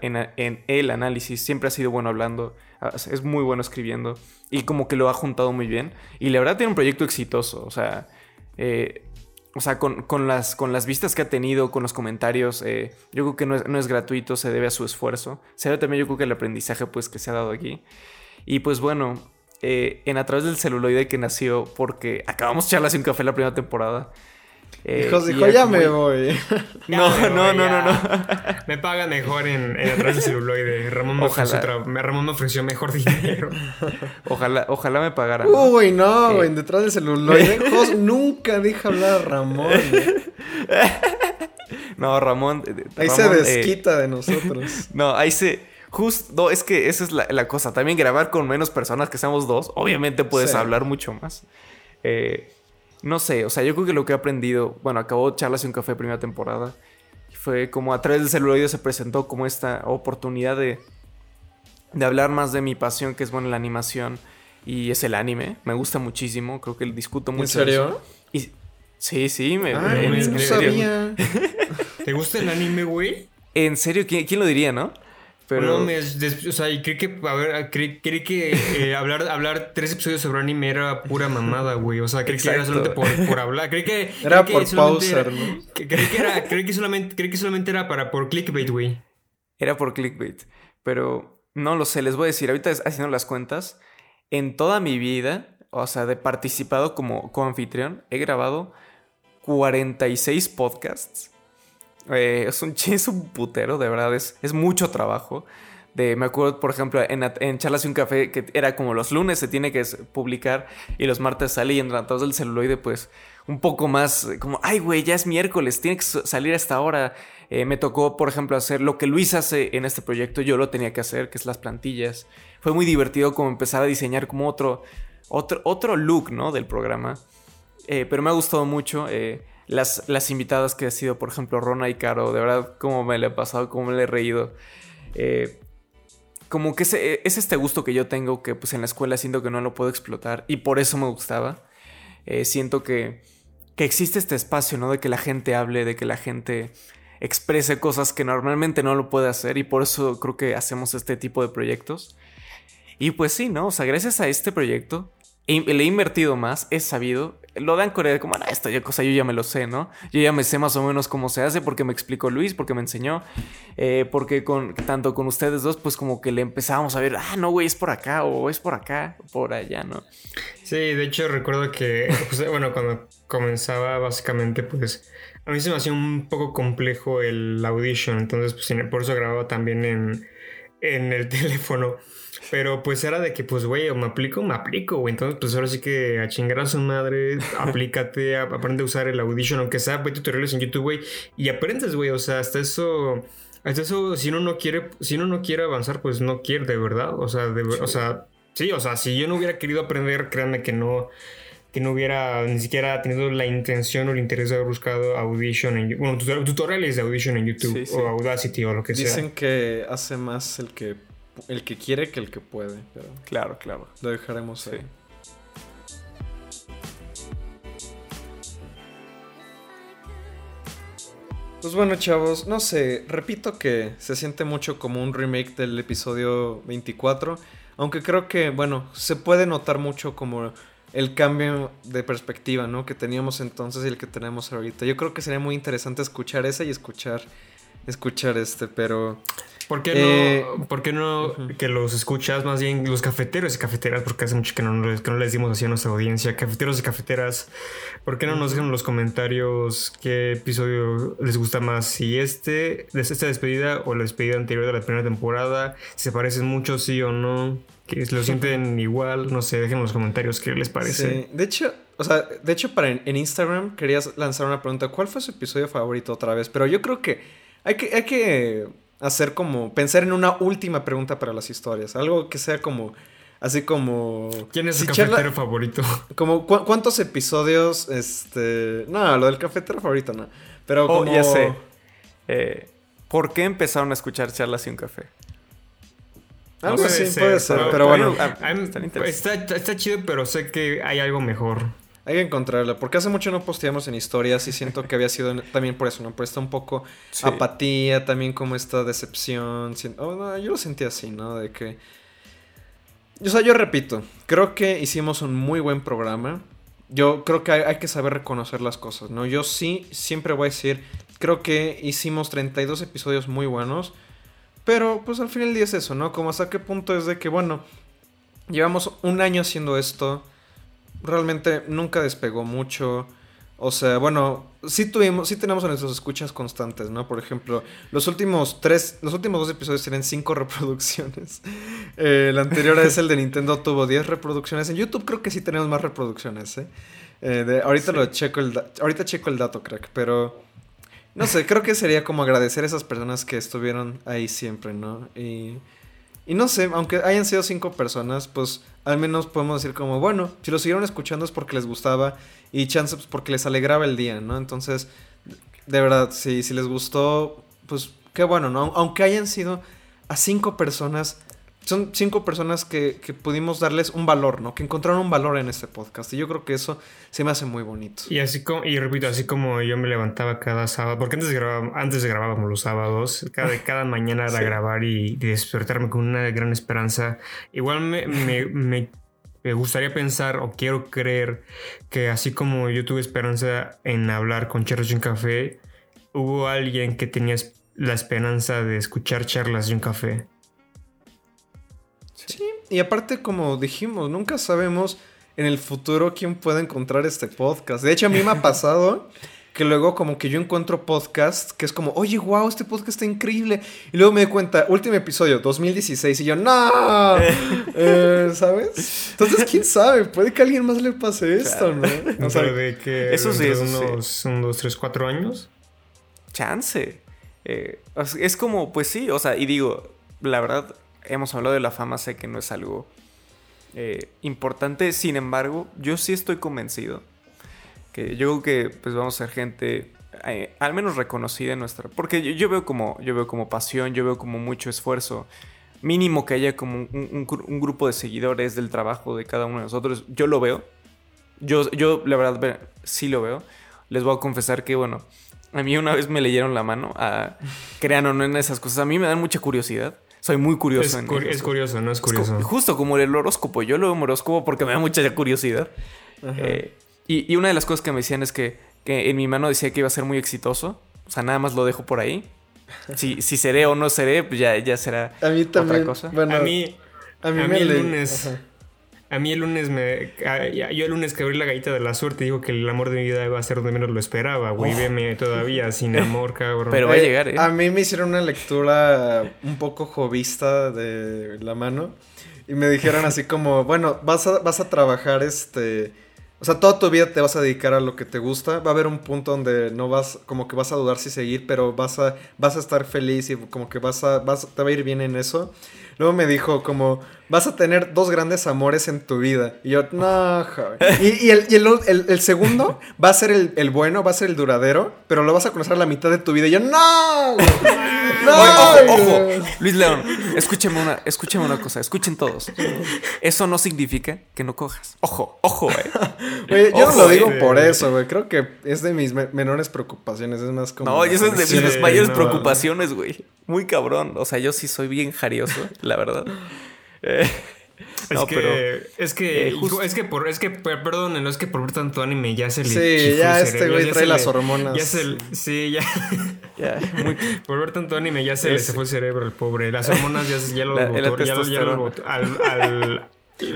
en, el análisis, siempre ha sido bueno hablando, ah, es muy bueno escribiendo y como que lo ha juntado muy bien. Y la verdad tiene un proyecto exitoso, o sea, eh, o sea con, las, con las vistas que ha tenido, con los comentarios, eh, yo creo que no es, gratuito, se debe a su esfuerzo. Se debe también yo creo que el aprendizaje pues que se ha dado aquí. Y pues bueno, eh, en A través del celuloide que nació porque acabamos charlas un café la primera temporada. Eh, dijo, ya me *laughs* voy. no, no, no, no, *laughs* no, Me paga mejor en, en atrás de celuloide. Ramón me, ofreció Ramón me ofreció mejor dinero. *laughs* ojalá, ojalá me pagaran. Uy, no, güey, detrás del celuloide. Jos nunca deja hablar a Ramón. no, Ramón. Ahí se desquita de nosotros. no, ahí se. Justo, no, es que esa es la, cosa. También grabar con menos personas que seamos dos, obviamente puedes hablar mucho más. Eh, no sé, o sea, yo creo que lo que he aprendido, bueno, acabó Charlas y un Café primera temporada, y fue como a través del celuloide se presentó como esta oportunidad de, de hablar más de mi pasión, que es, bueno, la animación, y es el anime, me gusta muchísimo, creo que discuto mucho. ¿En serio? Y, sí, sí, me, no sabía. *laughs* ¿Te gusta el anime, güey? En serio, ¿quién lo diría, no? Pero... No, me, o sea, creí que, a ver, creí, que eh, *laughs* hablar, hablar tres episodios sobre anime era pura mamada, güey. O sea, creí que era solamente por, hablar. Creí *laughs* que... Era por pauser, ¿no? creí que era, creí que solamente, creí que solamente era para, por clickbait, güey. Era por clickbait. Pero no lo sé, les voy a decir, ahorita haciendo las cuentas, en toda mi vida, o sea, de participado como, como anfitrión, he grabado 46 podcasts eh, es, un, *laughs* es un putero, de verdad, es, es mucho trabajo. De, me acuerdo, por ejemplo, en, Charlas y un Café, que era como los lunes se tiene que publicar y los martes sale y en Tratados del Celuloide, pues un poco más como, ay, güey, ya es miércoles, tiene que salir a esta hora. Eh, me tocó, por ejemplo, hacer lo que Luis hace en este proyecto, yo lo tenía que hacer, que es las plantillas. Fue muy divertido como empezar a diseñar como otro, otro, otro look, ¿no? Del programa. Eh, pero me ha gustado mucho las, las invitadas que ha sido, por ejemplo, Rona y Caro, de verdad, cómo me le he pasado, cómo me le he reído. Eh, como que ese, es este gusto que yo tengo que pues en la escuela siento que no lo puedo explotar y por eso me gustaba. Eh, siento que, que existe este espacio, ¿no? De que la gente hable, de que la gente exprese cosas que normalmente no lo puede hacer y por eso creo que hacemos este tipo de proyectos. Y pues sí, ¿no? O sea, gracias a este proyecto le he invertido más, he sabido. Lo dan Corea como, no, esto ya cosa yo ya me lo sé, ¿no? Yo ya me sé más o menos cómo se hace porque me explicó Luis, porque me enseñó, eh, porque con, tanto con ustedes dos, pues como que le empezábamos a ver, ah, no, güey, es por acá o es por acá, por allá, ¿no? Sí, de hecho recuerdo que, pues, bueno, cuando comenzaba básicamente, pues a mí se me hacía un poco complejo el audition, entonces pues por eso grababa también en, en el *laughs* teléfono. Pero pues era de que, pues, güey, o me aplico, me aplico, güey. Entonces, pues ahora sí que a chingar a su madre, *laughs* aplícate, aprende a usar el Audition, aunque sea, ve tutoriales en YouTube, güey, y aprendes, güey. O sea, hasta eso, hasta eso, si uno no quiere, si uno no quiere avanzar, pues no quiere, de verdad. O sea, de, o sea, sí, o sea, si yo no hubiera querido aprender, créanme que no que no hubiera ni siquiera tenido la intención o el interés de haber buscado Audition en bueno, tutoriales de Audition en YouTube o Audacity o lo que sea. Dicen que hace más el que el que quiere que el que puede. Pero claro, claro. Lo dejaremos sí. ahí. Pues bueno, chavos, no sé, repito que se siente mucho como un remake del episodio 24, aunque creo que, bueno, se puede notar mucho como el cambio de perspectiva, ¿no? Que teníamos entonces y el que tenemos ahorita. Yo creo que sería muy interesante escuchar ese y escuchar, escuchar este, pero... ¿Por qué Eh, no, por qué no que los escuchas más bien los cafeteros y cafeteras? Porque hace mucho que no, les- que no les dimos así a nuestra audiencia. Cafeteros y cafeteras, ¿por qué no nos dejan en los comentarios qué episodio les gusta más? Si este, esta despedida o la despedida anterior de la primera temporada, si se parecen mucho, sí o no, que lo sienten igual, no sé, dejen en los comentarios qué les parece. Sí, de hecho, o sea, de hecho para en, en Instagram querías lanzar una pregunta, ¿cuál fue su episodio favorito otra vez? Pero yo creo que hay que, hay que hacer como, pensar en una última pregunta para las historias, algo que sea como, así como... ¿Quién es si charla- cafetero favorito? *laughs* como, ¿cu- ¿cuántos episodios, este... No, lo del cafetero favorito no, pero Oh, como... ya sé. Eh, ¿Por qué empezaron a escuchar charlas y un café? Algo No así puede puede ser, ser, pero- pero bueno, I'm- está- está chido, pero sé que hay algo mejor. Hay que encontrarla, porque hace mucho no posteamos en historias y siento que había sido *laughs* también por eso, ¿no? Por esta un poco Sí. apatía, también como esta decepción. oh, no, yo lo sentí así, ¿no? De que... O sea, yo repito, creo que hicimos un muy buen programa. Yo creo que hay, hay que saber reconocer las cosas, ¿no? Yo sí, siempre voy a decir, creo que hicimos 32 episodios muy buenos. Pero pues al final del día es eso, ¿no? Como hasta qué punto es de que, bueno, llevamos un año haciendo esto. Realmente nunca despegó mucho. O sea, bueno, sí tuvimos, sí tenemos a nuestras escuchas constantes, ¿no? Por ejemplo, los últimos tres, los últimos dos episodios tienen cinco *laughs* reproducciones. Eh, el anterior es el de Nintendo, tuvo 10 reproducciones. En YouTube creo que sí tenemos más reproducciones, ¿eh? Eh, de- ahorita lo checo el ahorita checo el dato, crack, pero no sé, creo que sería como agradecer a esas personas que estuvieron ahí siempre, ¿no? Y, y no sé, aunque hayan sido cinco personas, pues al menos podemos decir como, bueno, si lo siguieron escuchando es porque les gustaba y chance pues, porque les alegraba el día, ¿no? Entonces, de verdad, si, si les gustó, pues qué bueno, ¿no? Aunque hayan sido a cinco personas, son cinco personas que, que pudimos darles un valor, ¿no? Que encontraron un valor en este podcast. Y yo creo que eso se me hace muy bonito. Y así como, y repito, así como yo me levantaba cada sábado, porque antes, grabábamos, antes grabábamos los sábados, cada, cada mañana era Sí. grabar y, despertarme con una gran esperanza. Igual me, me, me- me gustaría pensar o quiero creer que así como yo tuve esperanza en hablar con Charlas y un Café, hubo alguien que tenía la esperanza de escuchar charlas y un café. Y aparte, como dijimos, nunca sabemos en el futuro quién puede encontrar este podcast. De hecho, a mí me ha *laughs* pasado que luego como que yo encuentro podcast que es como, oye, wow, este podcast está increíble. Y luego me doy cuenta, último episodio, 2016, y yo, no, *laughs* Eh, ¿sabes? Entonces, quién sabe, puede que a alguien más le pase esto, ¿no? O sea, de que eso sí, eso sí. unos, un, dos, tres, cuatro años. Chance. Eh, es como, pues sí, o sea, y digo, la verdad, hemos hablado de la fama, sé que no es algo eh, importante, sin embargo, yo sí estoy convencido que yo creo que pues vamos a ser gente eh, al menos reconocida en nuestra, porque yo, veo como, yo veo como pasión, yo veo como mucho esfuerzo, mínimo que haya como un, un un grupo de seguidores del trabajo de cada uno de nosotros, yo lo veo, yo, yo la verdad ve- sí lo veo, les voy a confesar que bueno, a mí una vez me leyeron la mano, a, crean o no en esas cosas, a mí me dan mucha curiosidad, soy muy curioso Es, en esas es curioso, no es curioso. justo como el horóscopo. Yo lo veo en horóscopo porque me da mucha curiosidad. Eh, y, y una de las cosas que me decían es que, que en mi mano decía que iba a ser muy exitoso. O sea, nada más lo dejo por ahí. *laughs* Si, si seré o no seré, pues ya, ya será a mí también, otra cosa. bueno, a mí, a mí a me mí el le- lunes- ajá. A mí el lunes me. a- yo el lunes que abrí la galleta de la suerte dijo que el amor de mi vida iba a ser donde menos lo esperaba, güey. Oh. Veme todavía sin *laughs* amor, cabrón. Pero va a llegar, ¿eh? A mí me hicieron una lectura un poco jovista de la mano. Y me dijeron así como, *laughs* bueno, vas a, vas a trabajar este... O sea, toda tu vida te vas a dedicar a lo que te gusta. Va a haber un punto donde no vas, como que vas a dudar si seguir, pero vas a, vas a estar feliz y como que vas a, vas, te va a ir bien en eso. Luego me dijo como, vas a tener dos grandes amores en tu vida. Y yo, no, joven. Y, y el, y el, el- el segundo *laughs* va a ser el, el bueno, va a ser el duradero, pero lo vas a conocer a la mitad de tu vida. Y yo, no. *laughs* güey". Oye, ojo, ojo. Luis León, escúcheme una, escúcheme una cosa, escuchen todos. Eso no significa que no cojas. Ojo, ojo, eh. *laughs* Güey, yo no lo digo eh. por eso, güey. Creo que es de mis me- menores preocupaciones. Es más como. No, y eso es de Sí, mis mayores no. preocupaciones, güey. Muy cabrón. O sea, yo sí soy bien jarioso, la verdad. *laughs* Eh, *laughs* Es no, que, pero. es que, eh, justo- es que por, es que, per- perdónenlo, es que por ver tanto anime ya se le Sí, ya este güey trae las le- hormonas. Ya se, le- sí, ya, *laughs* Ya, muy- *laughs* por ver tanto anime ya se le Es- se fue el cerebro el pobre. Las hormonas ya, ya lo La- botó, ya, ya lo al, al-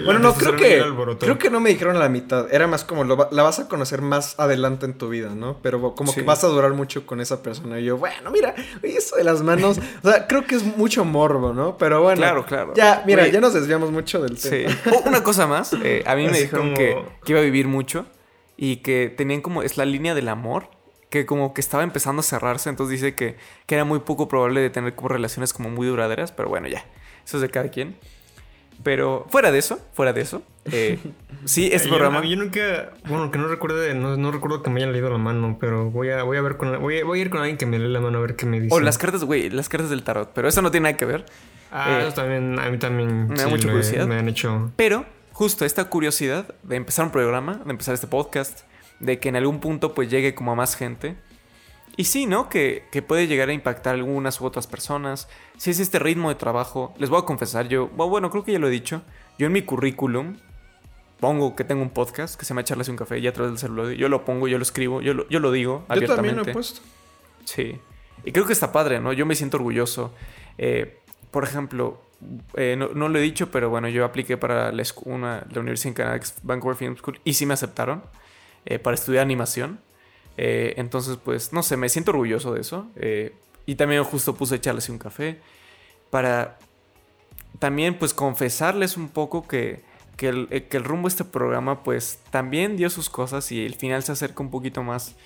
Bueno, no, creo que. Creo que no me dijeron a la mitad. Era más como lo la vas a conocer más adelante en tu vida, ¿no? Pero como Sí. que vas a durar mucho con esa persona. Y yo, bueno, mira, oye, eso de las manos. O sea, creo que es mucho morbo, ¿no? Pero bueno. Claro, claro. Ya, mira, Güey. ya nos desviamos mucho del Sí. tema. *laughs* Oh, una cosa más. eh, a mí me dijeron como- que, que iba a vivir mucho y que tenían como. Es la línea del amor. Que como que estaba empezando a cerrarse. Entonces dice que, que era muy poco probable de tener como relaciones como muy duraderas. Pero bueno, ya. Eso es de cada quien. Pero fuera de eso, fuera de eso. eh, *laughs* sí, este Yo- programa. Yo, nunca, bueno, que no recuerde, no, no recuerdo que me hayan leído la mano, pero voy a, voy a ver con, voy a, voy a ir con alguien que me lee la mano a ver qué me dice. O las cartas, güey, las cartas del tarot. Pero eso no tiene nada que ver. Ah, eh, eso también, a mí también. me da mucha curiosidad. Me han hecho. Pero justo esta curiosidad de empezar un programa, de empezar este podcast, de que en algún punto pues llegue como a más gente. Y sí, ¿no? Que, que puede llegar a impactar a algunas u otras personas. Si es este ritmo de trabajo, les voy a confesar, yo, bueno, creo que ya lo he dicho, yo en mi currículum pongo que tengo un podcast que se llama Charlas y un café y a través del celular. Yo lo pongo, yo lo escribo, yo lo, yo lo digo Yo abiertamente. también lo he puesto. Sí. Y creo que está padre, ¿no? Yo me siento orgulloso. Eh, por ejemplo, eh, no, no lo he dicho, pero bueno, yo apliqué para la, una- la Universidad en Canadá, Vancouver Film School, y sí me aceptaron eh, para estudiar animación. Eh, entonces, pues, no sé, me siento orgulloso de eso. Eh, y también justo puse echarles un café para también, pues, confesarles un poco que, que, el, eh, que el rumbo de este programa, pues, también dio sus cosas y el final se acerca un poquito más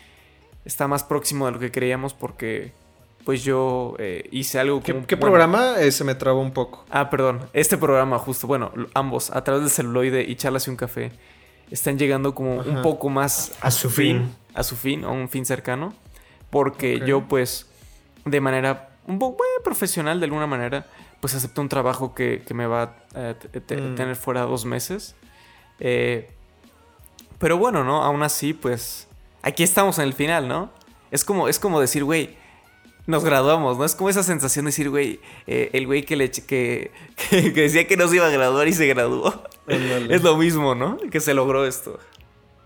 está más próximo de lo que creíamos porque pues yo eh, hice algo ¿Qué, como... qué bueno, programa? Eh, se me trabó un poco. Ah, perdón. Este programa justo, bueno, ambos, a través del celuloide y charlas y un café, están llegando como un poco más A su fin. A su fin, a un fin cercano. Porque yo pues, de manera un poco profesional de alguna manera, pues acepté un trabajo que, que me va a eh, Mm. tener fuera dos meses. Eh, pero bueno, ¿no? Aún así, pues, aquí estamos en el final, ¿no? Es como, es como decir, güey, nos graduamos, ¿no? Es como esa sensación de decir, güey, eh, el güey que, le, que, que, *laughs* que decía que no se iba a graduar y se graduó. Es lo mismo, ¿no? Que se logró esto.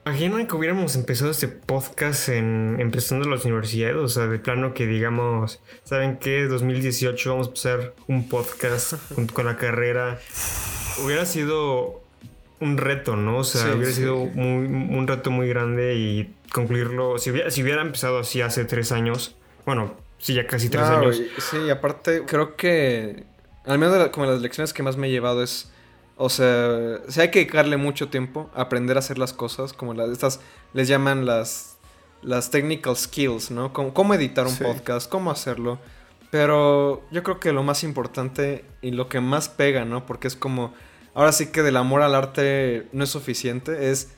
Imaginan que hubiéramos empezado este podcast en empezando las universidades, o sea, de plano que digamos, ¿saben qué? 2018 vamos a empezar un podcast *laughs* junto con la carrera. Hubiera sido un reto, ¿no? O sea, Sí, hubiera sí. sido muy, un reto muy grande y concluirlo. Si hubiera, si hubiera empezado así hace tres años, bueno, sí, ya casi tres No, años. Sí, aparte, creo que. Al menos de la- como las lecciones que más me he llevado es. O sea, sí hay que dedicarle mucho tiempo a aprender a hacer las cosas, como las estas les llaman las las technical skills, ¿no? Como, cómo editar un Sí. podcast, cómo hacerlo. Pero yo creo que lo más importante y lo que más pega, ¿no? Porque es como ahora sí que del amor al arte no es suficiente, es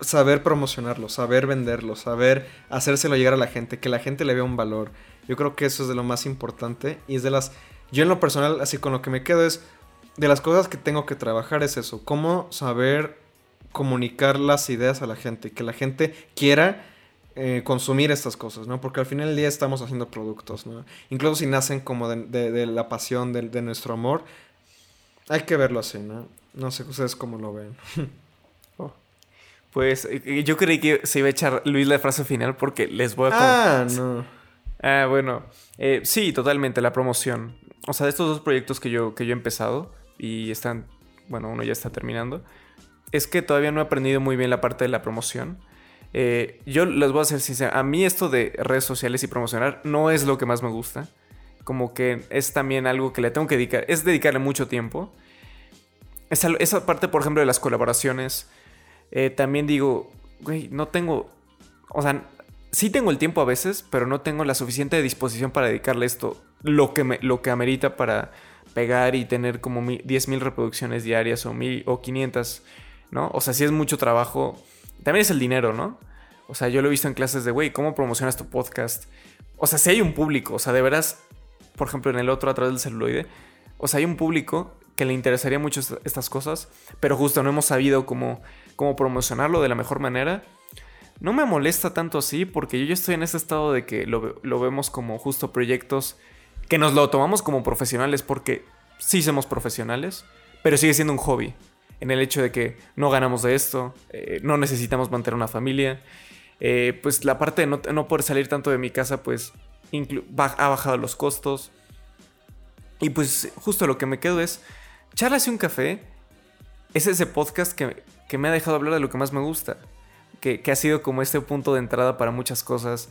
saber promocionarlo, saber venderlo, saber hacérselo llegar a la gente, que la gente le vea un valor. Yo creo que eso es de lo más importante y es de las... Yo en lo personal, así con lo que me quedo es, de las cosas que tengo que trabajar es eso, cómo saber comunicar las ideas a la gente, que la gente quiera eh, consumir estas cosas, ¿no? Porque al final del día estamos haciendo productos, ¿no? Incluso si nacen como de, de- de la pasión, de, de nuestro amor, hay que verlo así, ¿no? No sé ustedes cómo lo ven. *laughs* Pues eh, yo creí que se iba a echar Luis la frase final porque les voy a... Ah, *laughs* no. Ah, bueno. Eh, sí, totalmente, la promoción. O sea, de estos dos proyectos que yo, que yo he empezado y están, bueno, uno ya está terminando, es que todavía no he aprendido muy bien la parte de la promoción. Eh, yo les voy a ser sincero, a mí esto de redes sociales y promocionar no es lo que más me gusta. Como que es también algo que le tengo que dedicar, es dedicarle mucho tiempo. Esa, parte, por ejemplo, de las colaboraciones, eh, también digo, güey, no tengo, o sea, sí tengo el tiempo a veces, pero no tengo la suficiente disposición para dedicarle esto lo que, me, lo que amerita para pegar y tener como mi- 10.000 reproducciones diarias o, mil, o 500, ¿no? O sea, sí es mucho trabajo. También es el dinero, ¿no? O sea, yo lo he visto en clases de, güey, ¿cómo promocionas tu podcast? O sea, si hay un público, o sea, de veras, por ejemplo, en el otro a través del celuloide, o sea, hay un público que le interesaría mucho estas cosas, pero justo no hemos sabido cómo, cómo promocionarlo de la mejor manera. No me molesta tanto así porque yo ya estoy en ese estado de que lo, lo vemos como justo proyectos que nos lo tomamos como profesionales porque sí somos profesionales, pero sigue siendo un hobby. En el hecho de que no ganamos de esto, eh, no necesitamos mantener una familia. Eh, pues la parte de no, poder salir tanto de mi casa, pues ha bajado los costos. Y pues justo lo que me quedo es, charlas y un café es ese podcast que, que, me ha dejado hablar de lo que más me gusta. Que ha sido como este punto de entrada para muchas cosas.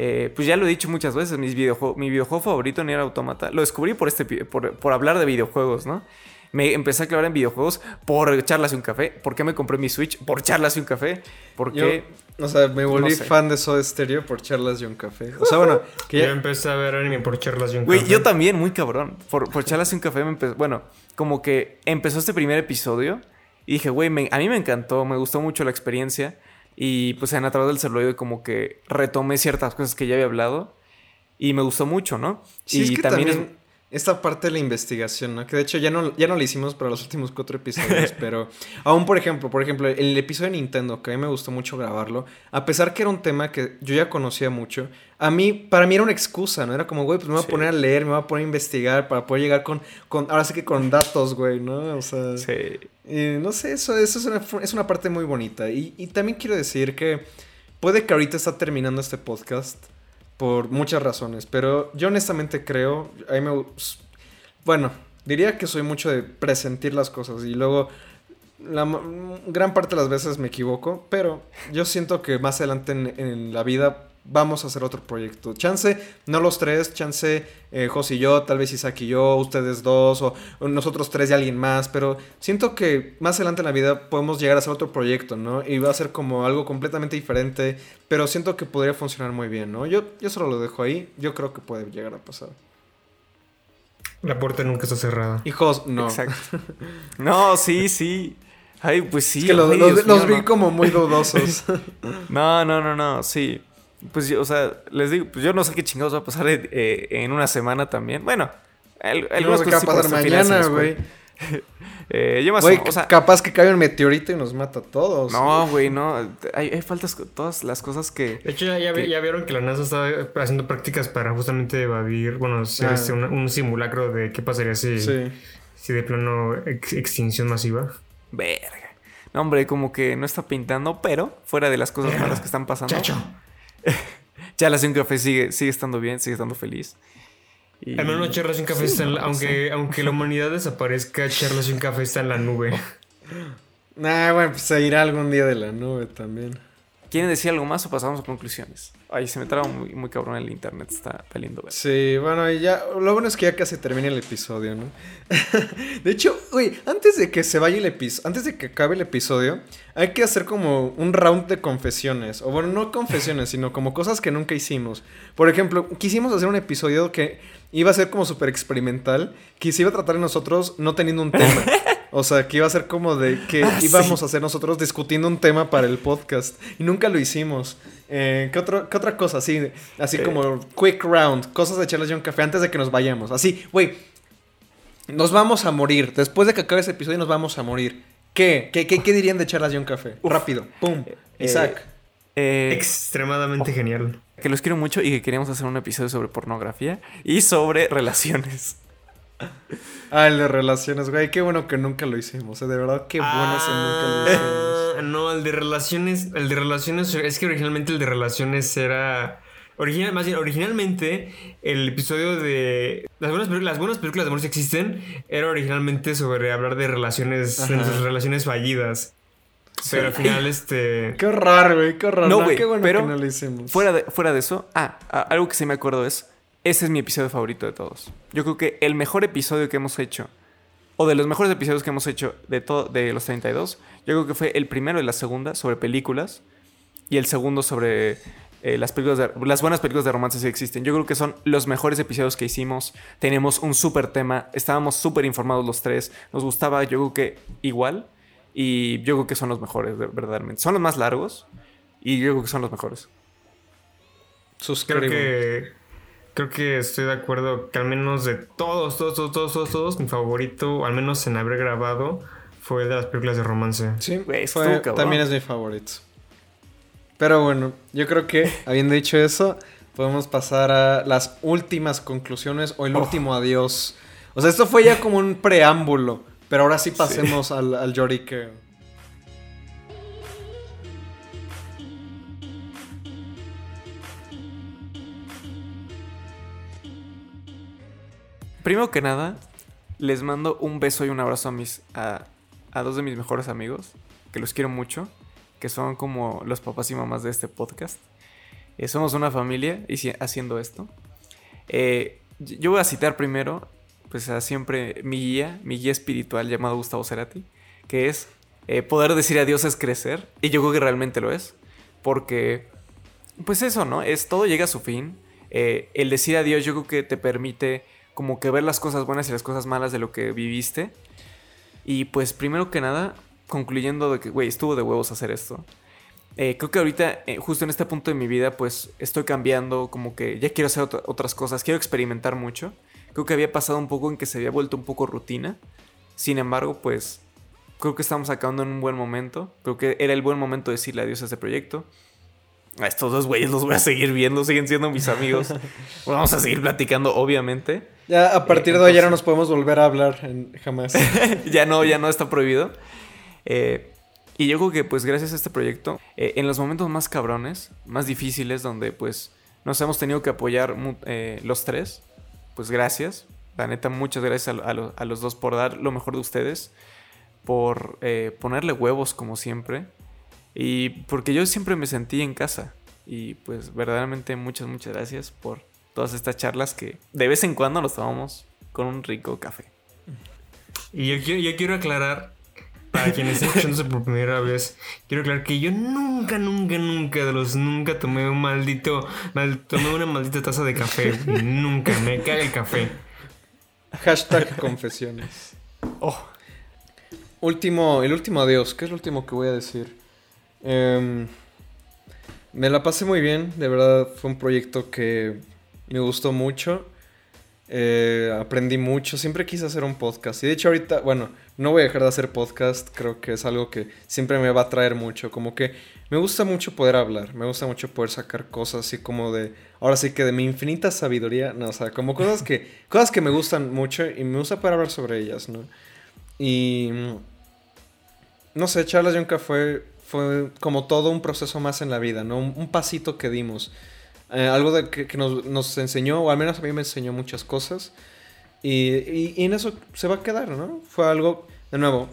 Eh, pues ya lo he dicho muchas veces, mis mi videojuego favorito ni era Automata. Lo descubrí por, este, por, por hablar de videojuegos, ¿no? Me empecé a clavar en videojuegos por charlas y un café. ¿Por qué me compré mi Switch? Por charlas y un café. ¿Por qué? o sea, me volví fan de Soda Stereo por charlas y un café. O sea, bueno, que yo empecé a ver anime por charlas y un café. yo también, muy cabrón. Por, por charlas y un café me empezó. Bueno, como que empezó este primer episodio y dije, güey, a mí me encantó, me gustó mucho la experiencia. Y pues en a través del celuloide como que retomé ciertas cosas que ya había hablado. Y me gustó mucho, ¿no? Sí, y es que también, esta parte de la investigación, ¿no? Que de hecho ya no, ya no la hicimos para los *laughs* últimos cuatro episodios, *laughs* pero aún por ejemplo, por ejemplo, el episodio de Nintendo, que a mí me gustó mucho grabarlo, a pesar que era un tema que yo ya conocía mucho, a mí, para mí era una excusa, ¿no? Era como, güey, pues me voy a poner a leer, me voy a poner a investigar para poder llegar con, con ahora sí que con datos, güey, ¿no? O sea... Sí. No sé, eso, eso es, una, es una parte muy bonita. Y, y también quiero decir que puede que ahorita está terminando este podcast por muchas razones, pero yo honestamente creo, a me, bueno, diría que soy mucho de presentir las cosas y luego la gran parte de las veces me equivoco, pero yo siento que más adelante en la vida vamos a hacer otro proyecto. Chance, no los tres, chance eh, José y yo, tal vez Isaac y yo, ustedes dos, o, nosotros tres y alguien más, pero siento que más adelante en la vida podemos llegar a hacer otro proyecto, ¿no? Y va a ser como algo completamente diferente, pero siento que podría funcionar muy bien, ¿no? Yo, yo solo lo dejo ahí, yo creo que puede llegar a pasar. La puerta nunca está cerrada. Hijos, no. Exacto. *laughs* no, sí, sí. Ay, pues sí. Es que los, vi como muy dudosos. *laughs* no, no, no, no, sí. Pues, o sea, les digo, pues yo no sé qué chingados va a pasar eh, en una semana también. Bueno, algunas cosas va a pasar mañana, güey. *laughs* eh, yo más güey, o sea, capaz que cae un meteorito y nos mata a todos. No, güey, no. Hay, hay, faltas todas las cosas que. De hecho, ya, ya, vieron que la NASA estaba haciendo prácticas para justamente evadir, bueno, hacer ah. este, un, simulacro de qué pasaría si, si de plano extinción masiva. Verga. No, hombre, como que no está pintando, pero fuera de las cosas malas que están pasando. Chacho. *laughs* Charlas y un café sigue, sigue estando bien, sigue estando feliz. Y... Al menos Charlas y un café está en la, aunque, aunque la humanidad desaparezca, Charlas y un café está en la nube. Nah, bueno, pues se irá algún día de la nube también. ¿Quieren decir algo más o pasamos a conclusiones? Ay, se me traba muy, muy cabrón el internet, está peliendo. Sí, bueno, y ya, lo bueno es que ya casi termina el episodio, ¿no? *laughs* de hecho, güey, antes de que se vaya el episodio, antes de que acabe el episodio, hay que hacer como un round de confesiones. O bueno, no confesiones, *laughs* sino como cosas que nunca hicimos. Por ejemplo, quisimos hacer un episodio que iba a ser como súper experimental, que se iba a tratar de nosotros no teniendo un tema. *laughs* O sea, que iba a ser como de que ah, íbamos a hacer nosotros discutiendo un tema para el podcast. Y nunca lo hicimos. Eh, ¿qué, ¿qué, otra cosa? Así, así eh. como quick round. Cosas de charlas y un café antes de que nos vayamos. Así, güey. Nos vamos a morir. Después de que acabe ese episodio nos vamos a morir. ¿Qué? ¿Qué, qué, dirían de charlas y un café? Rápido. Pum. Eh, Isaac. Extremadamente genial. Que los quiero mucho y que queríamos hacer un episodio sobre pornografía y sobre relaciones. Ah, el de relaciones, güey. Qué bueno que nunca lo hicimos. ¿eh? De verdad, qué bueno que nunca lo ah, hicimos. No, el de relaciones. El de relaciones. Es que originalmente el de relaciones era. Original, más bien, originalmente el episodio de las buenas, las buenas películas de amor si existen era originalmente sobre hablar de relaciones, de nuestras relaciones fallidas. Pero al final, *laughs* este. Qué raro, güey, qué raro. No, güey, qué bueno pero que no lo hicimos. Fuera de, fuera de eso, ah, algo que sí me acuerdo es ese es mi episodio favorito de todos. Yo creo que el mejor episodio que hemos hecho, o de los mejores episodios que hemos hecho de, de los 32, yo creo que fue el primero y la segunda sobre películas, y el segundo sobre eh, las, películas de, las buenas películas de romance si existen. Yo creo que son los mejores episodios que hicimos. Tenemos un súper tema, estábamos súper informados los tres, nos gustaba, yo creo que igual, y yo creo que son los mejores, verdaderamente. Son los más largos, y yo creo que son los mejores. Suscribo. Creo que creo que estoy de acuerdo que al menos de todos, todos, todos, todos, todos, todos, mi favorito, al menos en haber grabado, fue el de las películas de romance. Sí, fue- también es mi favorito. Pero bueno, yo creo que, *laughs* habiendo dicho eso, podemos pasar a las últimas conclusiones o el Oh. último adiós. O sea, esto fue ya como un preámbulo, pero ahora sí pasemos al, al lloriqueo. Primero que nada, les mando un beso y un abrazo a mis a, a dos de mis mejores amigos, que los quiero mucho, que son como los papás y mamás de este podcast. Eh, somos una familia y haciendo esto. Eh, yo voy a citar primero, pues a siempre mi guía, mi guía espiritual llamado Gustavo Cerati, que es eh, poder decir adiós es crecer, y yo creo que realmente lo es, porque pues eso, ¿no? Es todo llega a su fin. El decir adiós yo creo que te permite como que ver las cosas buenas y las cosas malas de lo que viviste. Y pues primero que nada, concluyendo de que, güey, estuvo de huevos hacer esto. Eh, creo que ahorita, eh, justo en este punto de mi vida, pues estoy cambiando, como que ya quiero hacer otra- otras cosas, quiero experimentar mucho. Creo que había pasado un poco en que se había vuelto un poco rutina. Sin embargo, pues creo que estamos acabando en un buen momento. Creo que era el buen momento de decirle adiós a este proyecto. A estos dos güeyes los voy a seguir viendo, siguen siendo mis amigos. *laughs* Vamos a seguir platicando, obviamente. Ya a partir Eh, de hoy ya no nos podemos volver a hablar en- jamás. *laughs* ya no, ya no está prohibido. Eh, y yo creo que pues gracias a este proyecto, eh, en los momentos más cabrones, más difíciles, donde pues nos hemos tenido que apoyar los tres, pues gracias. La neta, muchas gracias a, a lo- a los dos por dar lo mejor de ustedes, por ponerle huevos como siempre. Y porque yo siempre me sentí en casa. Y pues verdaderamente muchas, muchas gracias por todas estas charlas que de vez en cuando nos tomamos con un rico café. Y yo quiero, yo quiero aclarar, para quienes estén escuchándose por primera vez, quiero aclarar que yo nunca, nunca, nunca de los nunca tomé un maldito, mal- tomé una maldita taza de café. Nunca, me cae el café. Hashtag confesiones. Oh, Último, el último adiós. ¿Qué es lo último que voy a decir? Em, me la pasé muy bien. De verdad, fue un proyecto que me gustó mucho. Eh, aprendí mucho. Siempre quise hacer un podcast. Y de hecho, ahorita, bueno, no voy a dejar de hacer podcast. Creo que es algo que siempre me va a traer mucho. Como que me gusta mucho poder hablar. Me gusta mucho poder sacar cosas así como de. Ahora sí que de mi infinita sabiduría. No, o sea, como cosas que, *laughs* cosas que me gustan mucho y me gusta poder hablar sobre ellas, ¿no? Y. No sé, Charlas Yonka fue, fue como todo un proceso más en la vida, ¿no? Un, un pasito que dimos. Eh, algo de que, que nos, nos enseñó, o al menos a mí me enseñó muchas cosas. Y, y- y en eso se va a quedar, ¿no? Fue algo, de nuevo,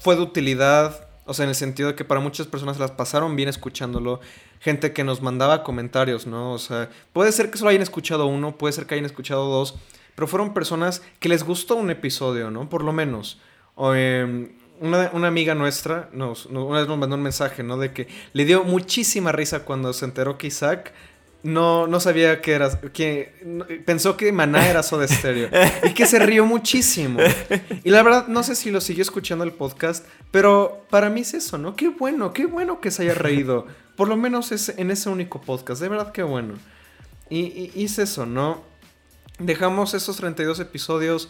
fue de utilidad, o sea, en el sentido de que para muchas personas las pasaron bien escuchándolo. Gente que nos mandaba comentarios, ¿no? O sea, puede ser que solo hayan escuchado uno, puede ser que hayan escuchado dos, pero fueron personas que les gustó un episodio, ¿no? Por lo menos. O, em, una, una amiga nuestra nos- una vez nos mandó un mensaje, ¿no? De que le dio muchísima risa cuando se enteró que Isaac no, no sabía que era, que pensó que Maná era Soda Stereo y que se rió muchísimo. Y la verdad, no sé si lo siguió escuchando el podcast, pero para mí es eso, ¿no? Qué bueno, qué bueno que se haya reído. Por lo menos es en ese único podcast, de verdad qué bueno. Y, y- es eso, ¿no? Dejamos esos 32 episodios,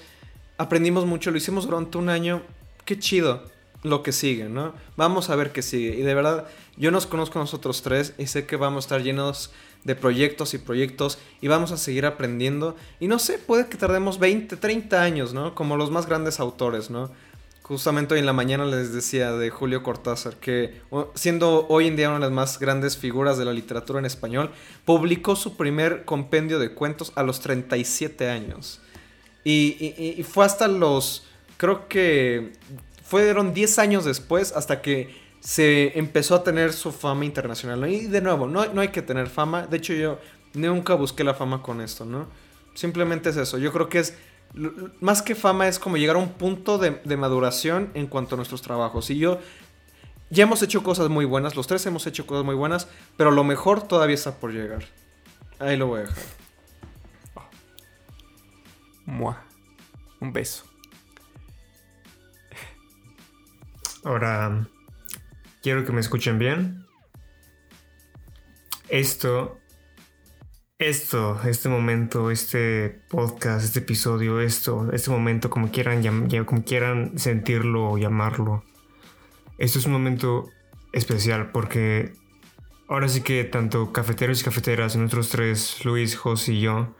aprendimos mucho, lo hicimos durante un año. Qué chido lo que sigue, ¿no? Vamos a ver qué sigue. Y de verdad, yo nos conozco nosotros tres y sé que vamos a estar llenos de proyectos y proyectos y vamos a seguir aprendiendo. Y no sé, puede que tardemos 20, 30 años, ¿no? Como los más grandes autores, ¿no? Justamente hoy en la mañana les decía de Julio Cortázar que siendo hoy en día una de las más grandes figuras de la literatura en español, publicó su primer compendio de cuentos a los 37 años. Y, y- y fue hasta los, creo que fueron 10 años después hasta que se empezó a tener su fama internacional. ¿no? Y de nuevo, no, no hay que tener fama. De hecho, yo nunca busqué la fama con esto, ¿no? Simplemente es eso. Yo creo que es, más que fama, es como llegar a un punto de, de maduración en cuanto a nuestros trabajos. Y yo, ya hemos hecho cosas muy buenas, los tres hemos hecho cosas muy buenas, pero lo mejor todavía está por llegar. Ahí lo voy a dejar. mua. Un beso. Ahora, quiero que me escuchen bien. Esto esto, este momento, este podcast, este episodio, esto, este momento, como quieran, como quieran sentirlo o llamarlo. Esto es un momento especial porque ahora sí que tanto cafeteros y cafeteras, nosotros tres, Luis, José y yo,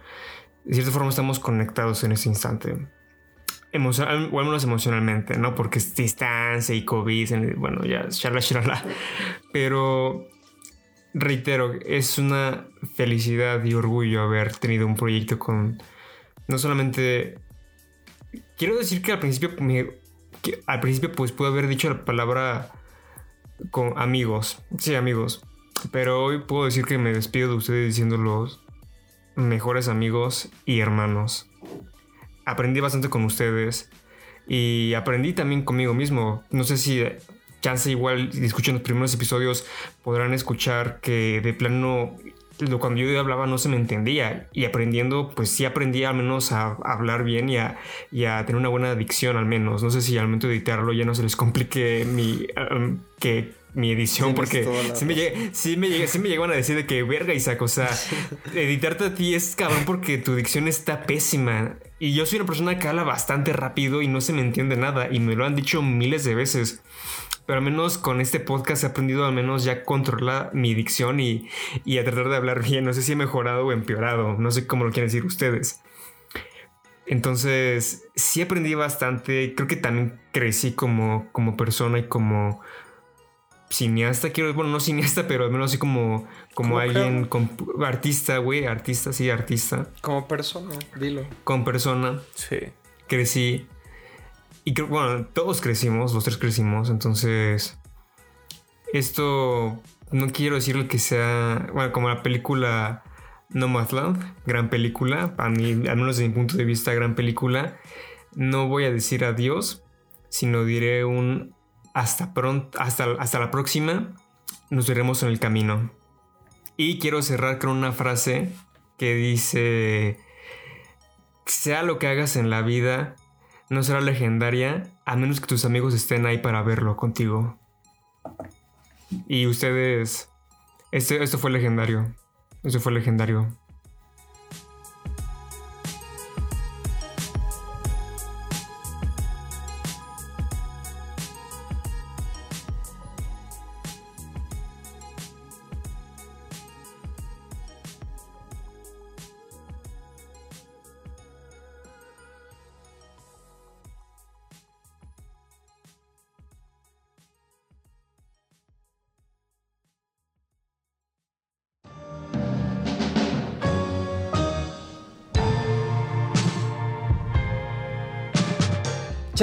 de cierta forma estamos conectados en este instante. Emocional, o al menos emocionalmente, ¿no? Porque es distancia y COVID, bueno, ya, charla, charla. *laughs* Pero reitero, es una felicidad y orgullo haber tenido un proyecto con no solamente quiero decir que al principio al principio pues pude haber dicho la palabra con amigos, sí, amigos, pero hoy puedo decir que me despido de ustedes diciendo los mejores amigos y hermanos. Aprendí bastante con ustedes y aprendí también conmigo mismo. No sé si chance igual si escuchan los primeros episodios podrán escuchar que de plano cuando yo hablaba no se me entendía y aprendiendo pues sí aprendí al menos a, hablar bien y a, tener una buena dicción al menos no sé si al momento de editarlo ya no se les complique mi um, que mi edición porque sí me, sí, me, sí me llegaban a decir de que verga Isaac o sea *laughs* editarte a ti es cabrón porque tu dicción está pésima y yo soy una persona que habla bastante rápido y no se me entiende nada y me lo han dicho miles de veces pero al menos con este podcast he aprendido al menos ya controlar mi dicción y, a tratar de hablar bien. No sé si he mejorado o empeorado, no sé cómo lo quieren decir ustedes. Entonces, sí aprendí bastante, creo que también crecí como, como persona y como cineasta, quiero, bueno, no cineasta, pero al menos así como, como alguien, con, artista, güey, artista, sí, artista. Como persona, dilo. Con persona. Sí. Crecí y creo, bueno, todos crecimos, los tres crecimos, entonces esto no quiero decir que sea, bueno, como la película Nomadland, gran película, a mí, al menos desde mi punto de vista, gran película. No voy a decir adiós, sino diré un hasta pronto, hasta, hasta la próxima, nos veremos en el camino. Y quiero cerrar con una frase que dice, sea lo que hagas en la vida, no será legendaria a menos que tus amigos estén ahí para verlo contigo. Y ustedes... Este, esto fue legendario. Esto fue legendario.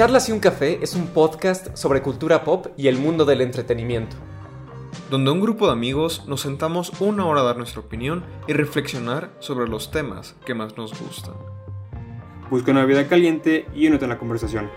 Charlas y un café es un podcast sobre cultura pop y el mundo del entretenimiento. Donde un grupo de amigos nos sentamos una hora a dar nuestra opinión y reflexionar sobre los temas que más nos gustan. Busca una vida caliente y únete en la conversación.